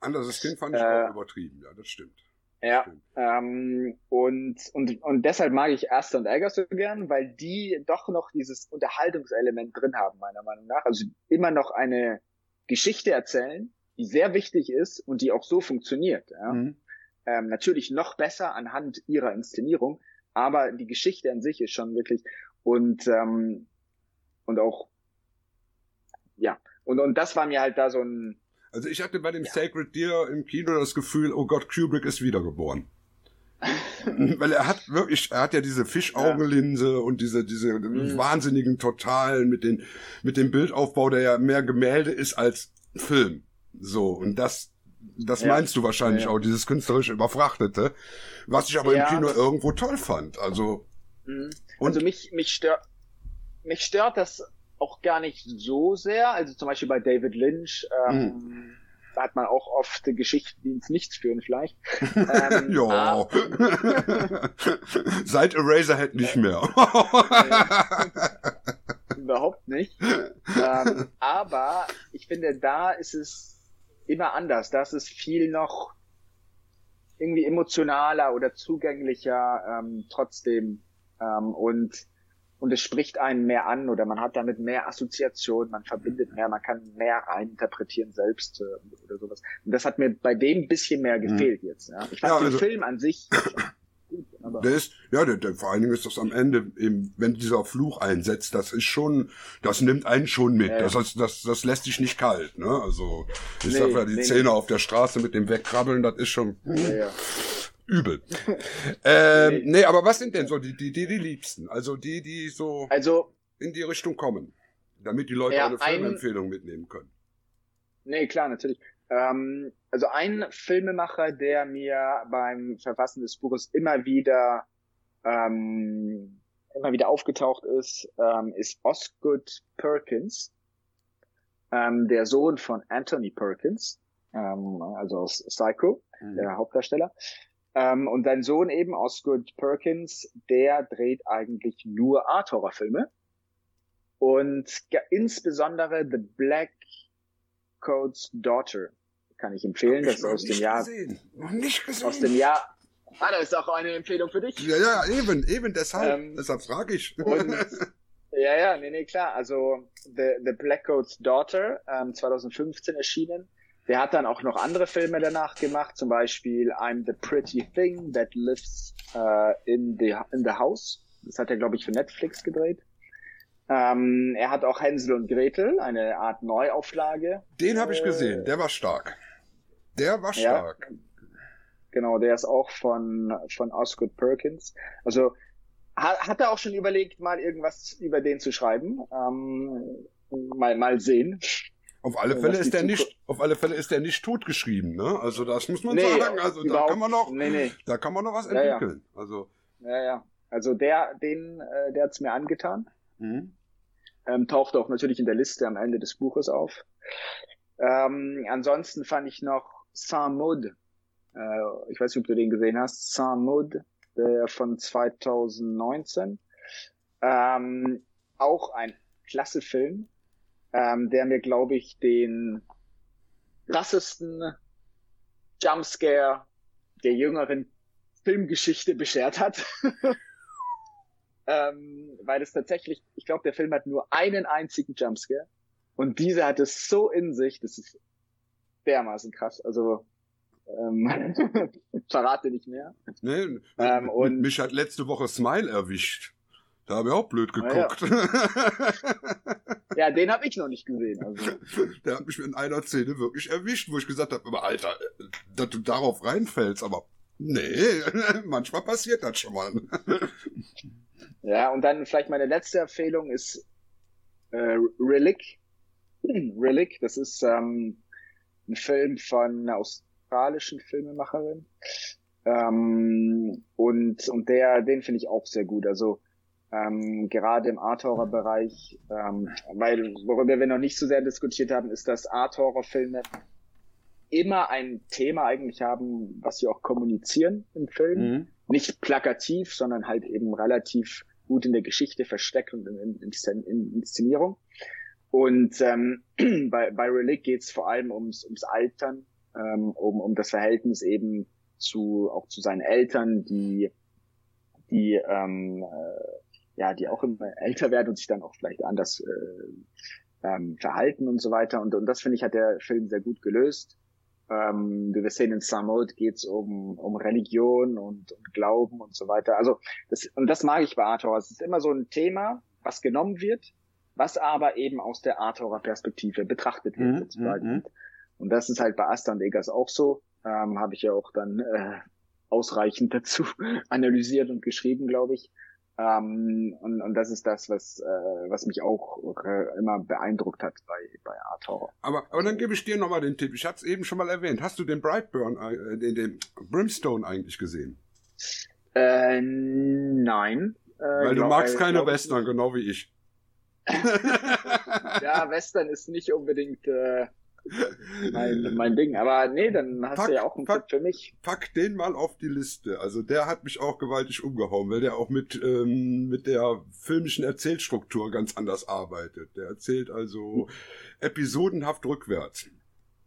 Anders das Kind fand ich Äh, auch übertrieben, ja, das stimmt. Ja, Stimmt. ähm, und, und, und deshalb mag ich Aster und Eggers so gern, weil die doch noch dieses Unterhaltungselement drin haben, meiner Meinung nach. Also immer noch eine Geschichte erzählen, die sehr wichtig ist und die auch so funktioniert. Ja? Mhm. Ähm, natürlich noch besser anhand ihrer Inszenierung, aber die Geschichte an sich ist schon wirklich und, ähm, und auch, ja, und, und das war mir halt da so ein, Also ich hatte bei dem Ja. Sacred Deer im Kino das Gefühl, oh Gott, Kubrick ist wiedergeboren. Weil er hat wirklich, er hat ja diese Fischaugenlinse und diese, diese Mhm. wahnsinnigen Totalen mit den, mit dem Bildaufbau, der ja mehr Gemälde ist als Film. So, und das, das Ja. meinst du wahrscheinlich Ja, ja. auch, dieses künstlerisch Überfrachtete, was ich aber Ja, im Kino irgendwo toll fand. Also, Mhm. Und- also mich, mich stört, mich stört das auch gar nicht so sehr. Also zum Beispiel bei David Lynch, ähm, Mhm. da hat man auch oft Geschichten, die ins Nichts führen vielleicht. Ähm, ja. ah, Seit Eraserhead nicht mehr. überhaupt nicht. ähm, aber ich finde, da ist es immer anders. Da ist es viel noch irgendwie emotionaler oder zugänglicher ähm, trotzdem ähm, und und es spricht einen mehr an oder man hat damit mehr Assoziation, man verbindet mehr, man kann mehr reininterpretieren selbst äh, oder sowas. Und das hat mir bei dem ein bisschen mehr gefehlt jetzt. Ja. Ich fand Ja, den also- Film an sich gut, aber Der ist, ja, der, der, vor allen Dingen ist das am Ende, eben, wenn dieser Fluch einsetzt, das ist schon, das nimmt einen schon mit. Ja. Das, das, das lässt dich nicht kalt, ne? Also, ich Nee, sag ja, die nee, Zähne nee. auf der Straße mit dem Wegkrabbeln, das ist schon ja, ja. Übel. ähm, Nee. nee, aber was sind denn so die, die, die, die Liebsten? Also die, die so Also in die Richtung kommen, damit die Leute Ja, eine ein- Filmempfehlung mitnehmen können. Nee, klar, natürlich. Ähm, also ein Filmemacher, der mir beim Verfassen des Buches immer wieder ähm, immer wieder aufgetaucht ist, ähm, ist Osgood Perkins, ähm, der Sohn von Anthony Perkins, ähm, also aus Psycho, der Hauptdarsteller. Ähm, und sein Sohn eben, Osgood Perkins, der dreht eigentlich nur Art-Horror-Filme. Und insbesondere The Black Coat's Daughter kann ich empfehlen. das ist aus dem Jahr. Gesehen. Noch nicht gesehen. Aus dem Jahr. Ah, das ist auch eine Empfehlung für dich. Ja, ja, eben, eben deshalb. Ähm, deshalb frage ich. Und, ja, ja, nee, nee, klar. Also The, The Black Coat's Daughter, ähm, 2015 erschienen. Der hat dann auch noch andere Filme danach gemacht, zum Beispiel I'm the Pretty Thing That Lives uh, in, the, in the House. Das hat er, glaube ich, für Netflix gedreht. Ähm, er hat auch Hänsel und Gretel, eine Art Neuauflage. Den habe ich äh, gesehen, der war stark. Der war stark. Ja, genau, der ist auch von, von Osgood Perkins. Also hat, hat er auch schon überlegt, mal irgendwas über den zu schreiben. Ähm, mal, mal sehen. Auf alle Fälle ist der nicht, auf alle Fälle ist der nicht totgeschrieben, ne? Also das muss man nee, sagen. Also da kann man noch, nee, nee. da kann man noch was entwickeln. Ja, ja. Also. Ja, ja. Also der, den, äh, der hat's mir angetan. Mhm. Ähm, taucht auch natürlich in der Liste am Ende des Buches auf. Ähm, ansonsten fand ich noch Saint-Maud. Äh, ich weiß nicht, ob du den gesehen hast. Saint-Maud, der von 2019. Ähm, auch ein klasse Film, ähm, der mir, glaube ich, den krassesten Jumpscare der jüngeren Filmgeschichte beschert hat. ähm, weil es tatsächlich, ich glaube, der Film hat nur einen einzigen Jumpscare und dieser hat es so in sich, das ist dermaßen krass. Also ähm, verrate nicht mehr. Nee, ähm, und mich hat letzte Woche Smile erwischt. Da habe ich auch blöd geguckt. Ja, ja den habe ich noch nicht gesehen. Also. Der hat mich in einer Szene wirklich erwischt, wo ich gesagt habe, aber Alter, dass du darauf reinfällst, aber nee, manchmal passiert das schon mal. Ja, und dann vielleicht meine letzte Empfehlung ist äh, Relic. Relic, das ist ähm, ein Film von einer australischen Filmemacherin. Ähm, und und der, den finde ich auch sehr gut. Also ähm, gerade im Art-Horror-Bereich, ähm, weil worüber wir noch nicht so sehr diskutiert haben, ist, dass Art-Horror-Filme immer ein Thema eigentlich haben, was sie auch kommunizieren im Film. Mhm. Nicht plakativ, sondern halt eben relativ gut in der Geschichte versteckt und in, in, in Inszenierung. Und ähm, bei, bei Relic geht es vor allem ums, ums Altern, ähm, um, um das Verhältnis eben zu auch zu seinen Eltern, die die ähm, äh, ja die auch immer älter werden und sich dann auch vielleicht anders äh, ähm, verhalten und so weiter. Und, und das finde ich hat der Film sehr gut gelöst. Ähm, wie wir sehen in Samod geht es um, um Religion und, und Glauben und so weiter. Also das, und das mag ich bei Arthur. Es ist immer so ein Thema, was genommen wird, was aber eben aus der Arthorer Perspektive betrachtet wird. Mhm, sozusagen. Mhm. Und das ist halt bei Asta und Egas auch so. Ähm, Habe ich ja auch dann äh, ausreichend dazu analysiert und geschrieben, glaube ich. Ähm, und, und das ist das, was, äh, was mich auch äh, immer beeindruckt hat bei, bei Art Horror. Aber, aber dann gebe ich dir nochmal den Tipp. Ich hatte es eben schon mal erwähnt. Hast du den Brightburn, äh, den, den Brimstone eigentlich gesehen? Äh, nein. Äh, Weil du magst keine Western, genau wie ich. ja, Western ist nicht unbedingt äh, mein, mein Ding. Aber nee, dann hast pack, du ja auch einen pack, Tipp für mich. Pack den mal auf die Liste. Also der hat mich auch gewaltig umgehauen, weil der auch mit, ähm, mit der filmischen Erzählstruktur ganz anders arbeitet. Der erzählt also episodenhaft rückwärts.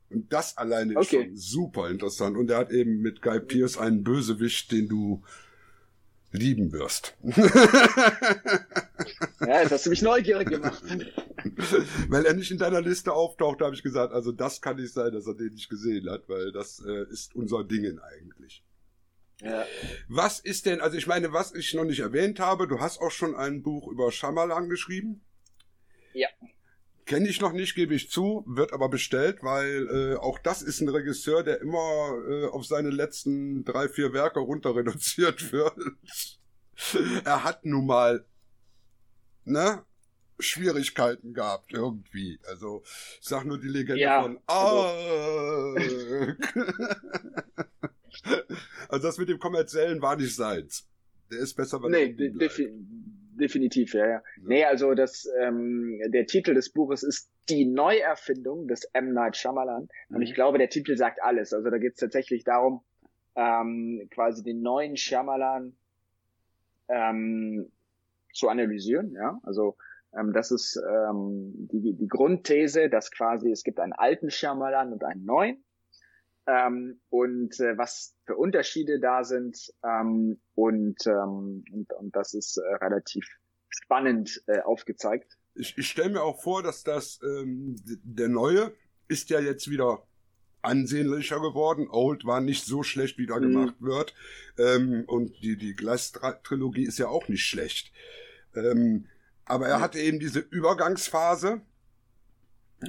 Und das alleine ist okay. schon super interessant. Und er hat eben mit Guy Pierce einen Bösewicht, den du lieben wirst. ja, jetzt hast du mich neugierig gemacht. weil er nicht in deiner Liste auftaucht, habe ich gesagt, also das kann nicht sein, dass er den nicht gesehen hat, weil das äh, ist unser Dingen eigentlich. Ja. Was ist denn, also ich meine, was ich noch nicht erwähnt habe, du hast auch schon ein Buch über Shyamalan geschrieben. Ja. Kenne ich noch nicht, gebe ich zu, wird aber bestellt, weil äh, auch das ist ein Regisseur, der immer äh, auf seine letzten drei, vier Werke runter reduziert wird. er hat nun mal, ne, Schwierigkeiten gehabt irgendwie. Also ich sag nur die Legende ja, von also Ark. also das mit dem kommerziellen war nicht seins. Der ist besser bei Nee, defi definitiv, ja, ja, ja. Nee, also das ähm, der Titel des Buches ist die Neuerfindung des M. Night Shyamalan. Mhm. Und ich glaube, der Titel sagt alles. Also da geht es tatsächlich darum, ähm, quasi den neuen Shyamalan ähm, zu analysieren, ja. Also Ähm, das ist ähm, die, die Grundthese, dass quasi es gibt einen alten Shyamalan und einen neuen. Ähm, und äh, was für Unterschiede da sind ähm, und, ähm, und, und das ist äh, relativ spannend äh, aufgezeigt. Ich, ich stelle mir auch vor, dass das ähm, der neue ist ja jetzt wieder ansehnlicher geworden. Old war nicht so schlecht, wie da mhm. gemacht wird. Ähm, und die, die Glass-Trilogie ist ja auch nicht schlecht. Ähm, aber er hatte eben diese Übergangsphase,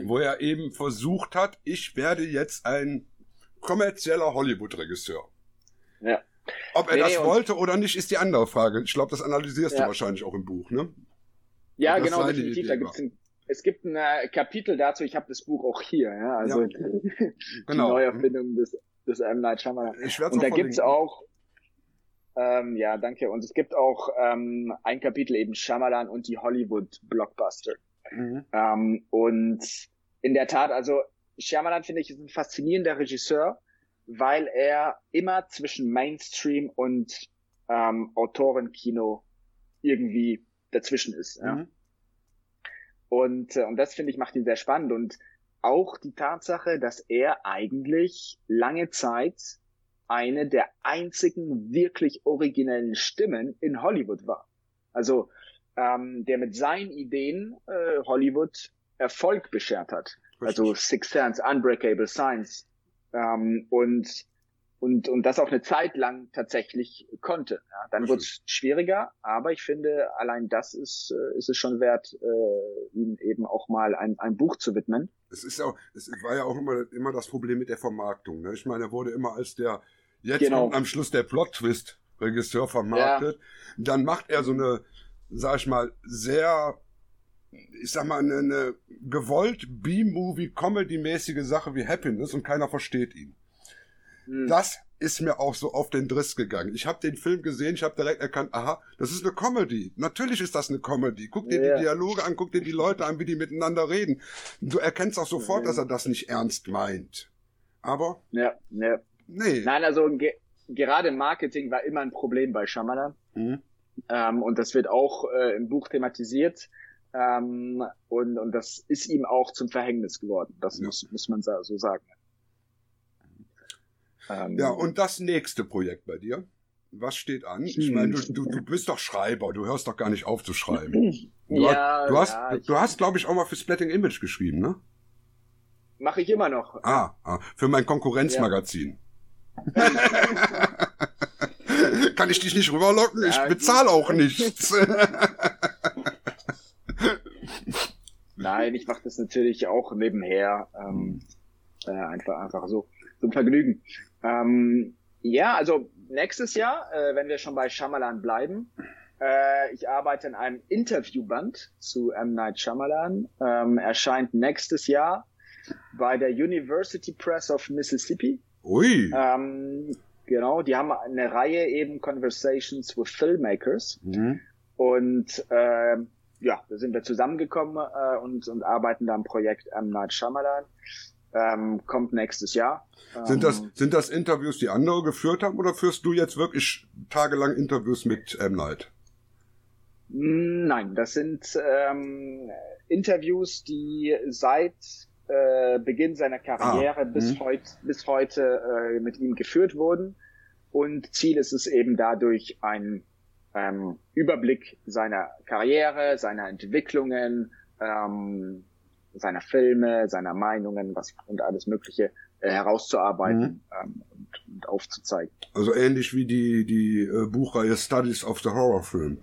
wo er eben versucht hat, ich werde jetzt ein kommerzieller Hollywood-Regisseur. Ja. Ob er nee, das wollte oder nicht, ist die andere Frage. Ich glaube, das analysierst ja. du wahrscheinlich auch im Buch, ne? Ja, genau, definitiv. Da gibt's ein, es gibt ein äh, Kapitel dazu, ich habe das Buch auch hier, ja, also ja. die genau. Neuerfindung des, des M. Night Shyamalan. Ich Und da gibt's auch, ähm, ja, danke. Und es gibt auch ähm, ein Kapitel eben Shyamalan und die Hollywood-Blockbuster. Mhm. Ähm, und in der Tat, also Shyamalan finde ich ist ein faszinierender Regisseur, weil er immer zwischen Mainstream und ähm, Autorenkino irgendwie dazwischen ist. Ja? Mhm. Und, äh, und das finde ich macht ihn sehr spannend und auch die Tatsache, dass er eigentlich lange Zeit eine der einzigen wirklich originellen Stimmen in Hollywood war. Also ähm, der mit seinen Ideen äh, Hollywood Erfolg beschert hat. Also Six Sense, Unbreakable Science. Ähm, und, und, und das auch eine Zeit lang tatsächlich konnte. Ja, dann wird es schwieriger, aber ich finde, allein das ist, äh, ist es schon wert, äh, ihm eben auch mal ein, ein Buch zu widmen. Es ist auch, es war ja auch immer, immer das Problem mit der Vermarktung. Ne? Ich meine, er wurde immer als der Jetzt genau. am Schluss der Plot-Twist, Regisseur vermarktet. Ja. Dann macht er so eine, sag ich mal, sehr, ich sag mal, eine, eine gewollt B-Movie-Comedy-mäßige Sache wie Happiness und keiner versteht ihn. Hm. Das ist mir auch so auf den Driss gegangen. Ich habe den Film gesehen, ich habe direkt erkannt, aha, das ist eine Comedy. Natürlich ist das eine Comedy. Guck dir ja. die Dialoge an, guck dir die Leute an, wie die miteinander reden. Du erkennst auch sofort, ja. dass er das nicht ernst meint. Aber ja, ja. Nee. Nein, also ge gerade Marketing war immer ein Problem bei Shyamalan. Mhm. Ähm, und das wird auch äh, im Buch thematisiert. Ähm, und, und das ist ihm auch zum Verhängnis geworden. Das ja. muss, muss man so sagen. Ähm, ja, und das nächste Projekt bei dir? Was steht an? Ich hm. meine, du, du, du bist doch Schreiber, du hörst doch gar nicht auf zu schreiben. Du ja, hast, du hast, ja, du hast glaube ich, auch mal für Splatting Image geschrieben, ne? Mache ich immer noch. Ah, ah für mein Konkurrenzmagazin. Kann ich dich nicht rüberlocken? Ja, ich bezahle auch nichts. Nein, ich mache das natürlich auch nebenher. Ähm, äh, einfach, einfach so zum Vergnügen. Ähm, ja, also nächstes Jahr, äh, wenn wir schon bei Shyamalan bleiben, äh, ich arbeite in einem Interviewband zu M. Night Shyamalan. Ähm, erscheint nächstes Jahr bei der University Press of Mississippi. Ui. Ähm, genau, die haben eine Reihe eben Conversations with Filmmakers. Mhm. Und äh, ja, da sind wir zusammengekommen äh, und, und arbeiten da am Projekt M. Night Shyamalan. Ähm, kommt nächstes Jahr. Sind das, ähm, sind das Interviews, die andere geführt haben, oder führst du jetzt wirklich tagelang Interviews mit M. Night? Nein, das sind ähm, Interviews, die seit äh, Beginn seiner Karriere ah, bis, mhm. heut, bis heute äh, mit ihm geführt wurden. Und Ziel ist es eben dadurch, einen ähm, Überblick seiner Karriere, seiner Entwicklungen, ähm, seiner Filme, seiner Meinungen was, und alles Mögliche äh, herauszuarbeiten mhm. ähm, und, und, aufzuzeigen. Also ähnlich wie die, die äh, Buchreihe Studies of the Horror Film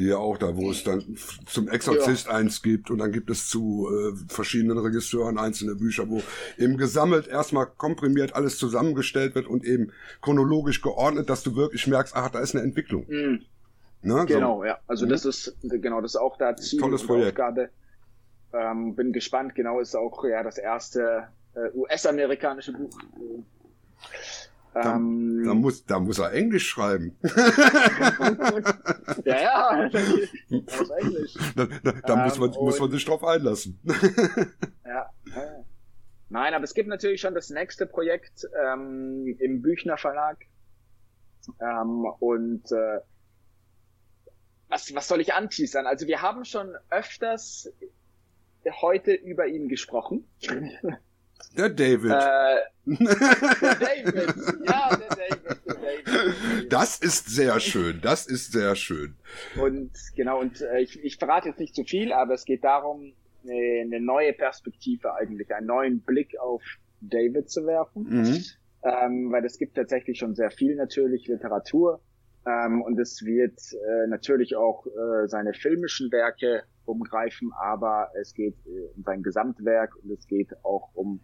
die ja auch da, wo es dann zum Exorzist ja. eins gibt und dann gibt es zu äh, verschiedenen Regisseuren einzelne Bücher, wo eben gesammelt erstmal komprimiert alles zusammengestellt wird und eben chronologisch geordnet, dass du wirklich merkst, ach, da ist eine Entwicklung. Mhm. Ne? Genau, so. ja. Also mhm. das ist genau das ist auch da Ziel Tolles Projekt. Aufgabe. Ähm, bin gespannt. Genau ist auch ja das erste äh, US-amerikanische Buch. Da, ähm, da, muss, da muss er Englisch schreiben. ja, ja, Englisch. Da, da, da ähm, muss, man, muss man sich drauf einlassen. ja, ja. Nein, aber es gibt natürlich schon das nächste Projekt ähm, im Büchner Verlag. Ähm, und äh, was, was soll ich anteasern? Also wir haben schon öfters heute über ihn gesprochen. Der David. Äh, der David. Ja, der David, der David. Das ist sehr schön. Das ist sehr schön. Und genau, und äh, ich, ich verrate jetzt nicht zu viel, aber es geht darum, eine, eine neue Perspektive eigentlich, einen neuen Blick auf David zu werfen. Mhm. Ähm, weil es gibt tatsächlich schon sehr viel natürlich Literatur. Ähm, und es wird äh, natürlich auch äh, seine filmischen Werke umgreifen, aber es geht äh, um sein Gesamtwerk und es geht auch um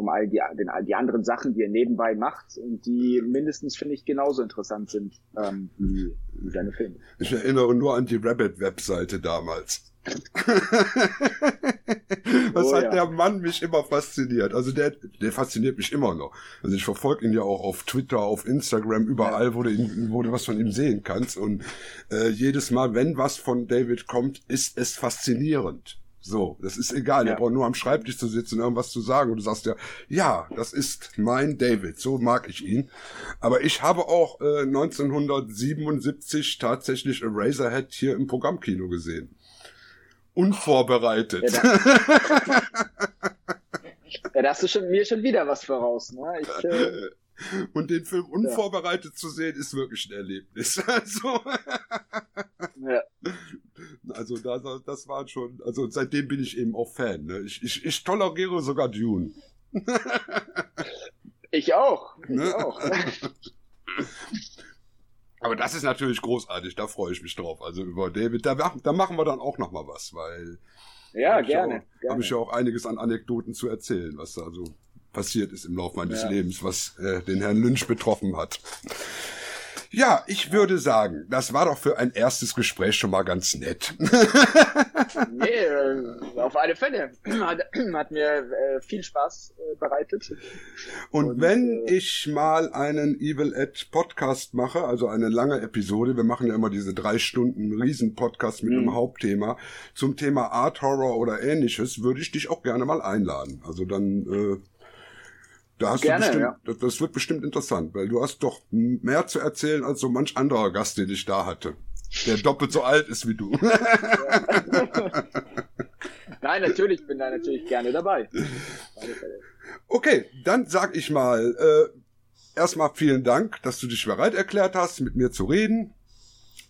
um all die, den, all die anderen Sachen, die er nebenbei macht und die mindestens, finde ich, genauso interessant sind ähm, wie, wie seine Filme. Ich erinnere nur an die Rabbit-Webseite damals. Was Oh, hat ja. der Mann mich immer fasziniert? Also der, der fasziniert mich immer noch. Also ich verfolge ihn ja auch auf Twitter, auf Instagram, überall, wo, du ihn, wo du was von ihm sehen kannst. Und äh, jedes Mal, wenn was von David kommt, ist es faszinierend. So, das ist egal. Ja. Er braucht nur am Schreibtisch zu sitzen und irgendwas zu sagen. Und du sagst ja, ja, das ist mein David. So mag ich ihn. Aber ich habe auch äh, 1977 tatsächlich Eraserhead hier im Programmkino gesehen. Unvorbereitet. Ja, Ja, da hast du schon, mir schon wieder was voraus. Ne? Ich, äh, Und den Film unvorbereitet zu sehen, ist wirklich ein Erlebnis. Also, ja. Also das, das war schon, also seitdem bin ich eben auch Fan. Ne? Ich, ich, ich toleriere sogar Dune. Ich auch. Ich Ne? auch. Aber das ist natürlich großartig, da freue ich mich drauf. Also über David, da, da machen wir dann auch noch mal was, weil Ja, hab gerne. Gerne. Habe ich ja auch einiges an Anekdoten zu erzählen, was da so passiert ist im Laufe meines Ja. Lebens, was äh, den Herrn Lynch betroffen hat. Ja, ich würde sagen, das war doch für ein erstes Gespräch schon mal ganz nett. Nee, äh, auf alle Fälle. Hat, hat mir äh, viel Spaß äh, bereitet. Und, Und, wenn äh, ich mal einen Evil Ed Podcast mache, also eine lange Episode, wir machen ja immer diese drei Stunden Riesen-Podcast mit Mhm. einem Hauptthema, zum Thema Art Horror oder ähnliches, würde ich dich auch gerne mal einladen. Also dann, da hast Gerne, du bestimmt, ja. das, wird bestimmt interessant, weil du hast doch mehr zu erzählen als so manch anderer Gast, den ich da hatte. Der doppelt so alt ist wie du. Nein, natürlich bin da natürlich gerne dabei. Okay, dann sag ich mal, äh, erstmal vielen Dank, dass du dich bereit erklärt hast, mit mir zu reden.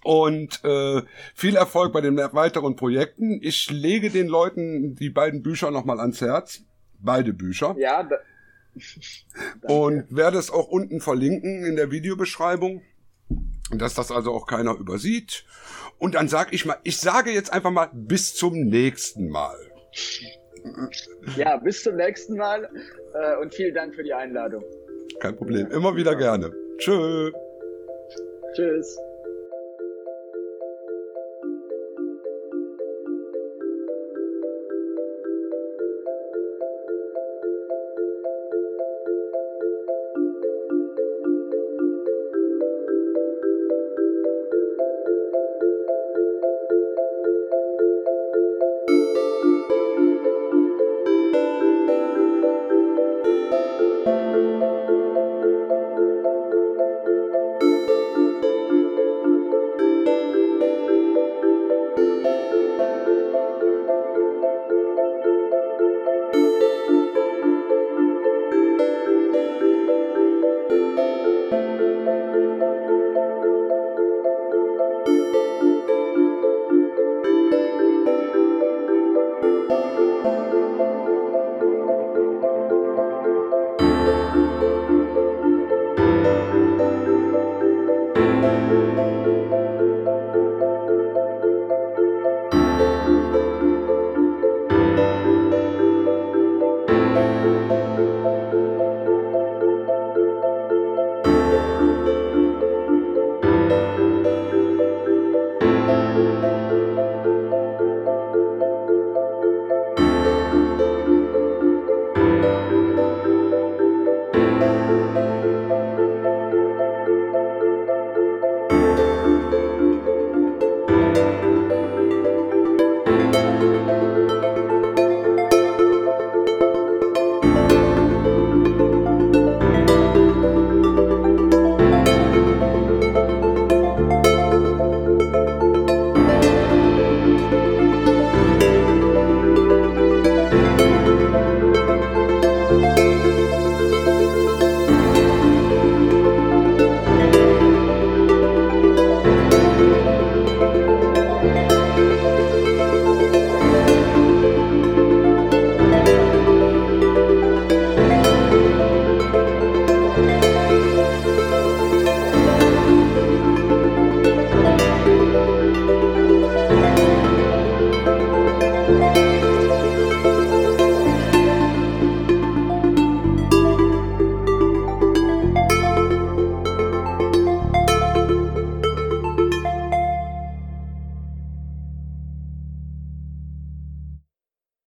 Und äh, viel Erfolg bei den weiteren Projekten. Ich lege den Leuten die beiden Bücher nochmal ans Herz. Beide Bücher. Ja, da, Und werde es auch unten verlinken in der Videobeschreibung. Dass das also auch keiner übersieht. Und dann sag ich mal, ich sage jetzt einfach mal bis zum nächsten Mal. ja, bis zum nächsten Mal äh, und vielen Dank für die Einladung. Kein Problem. Immer wieder gerne. Tschö. Tschüss.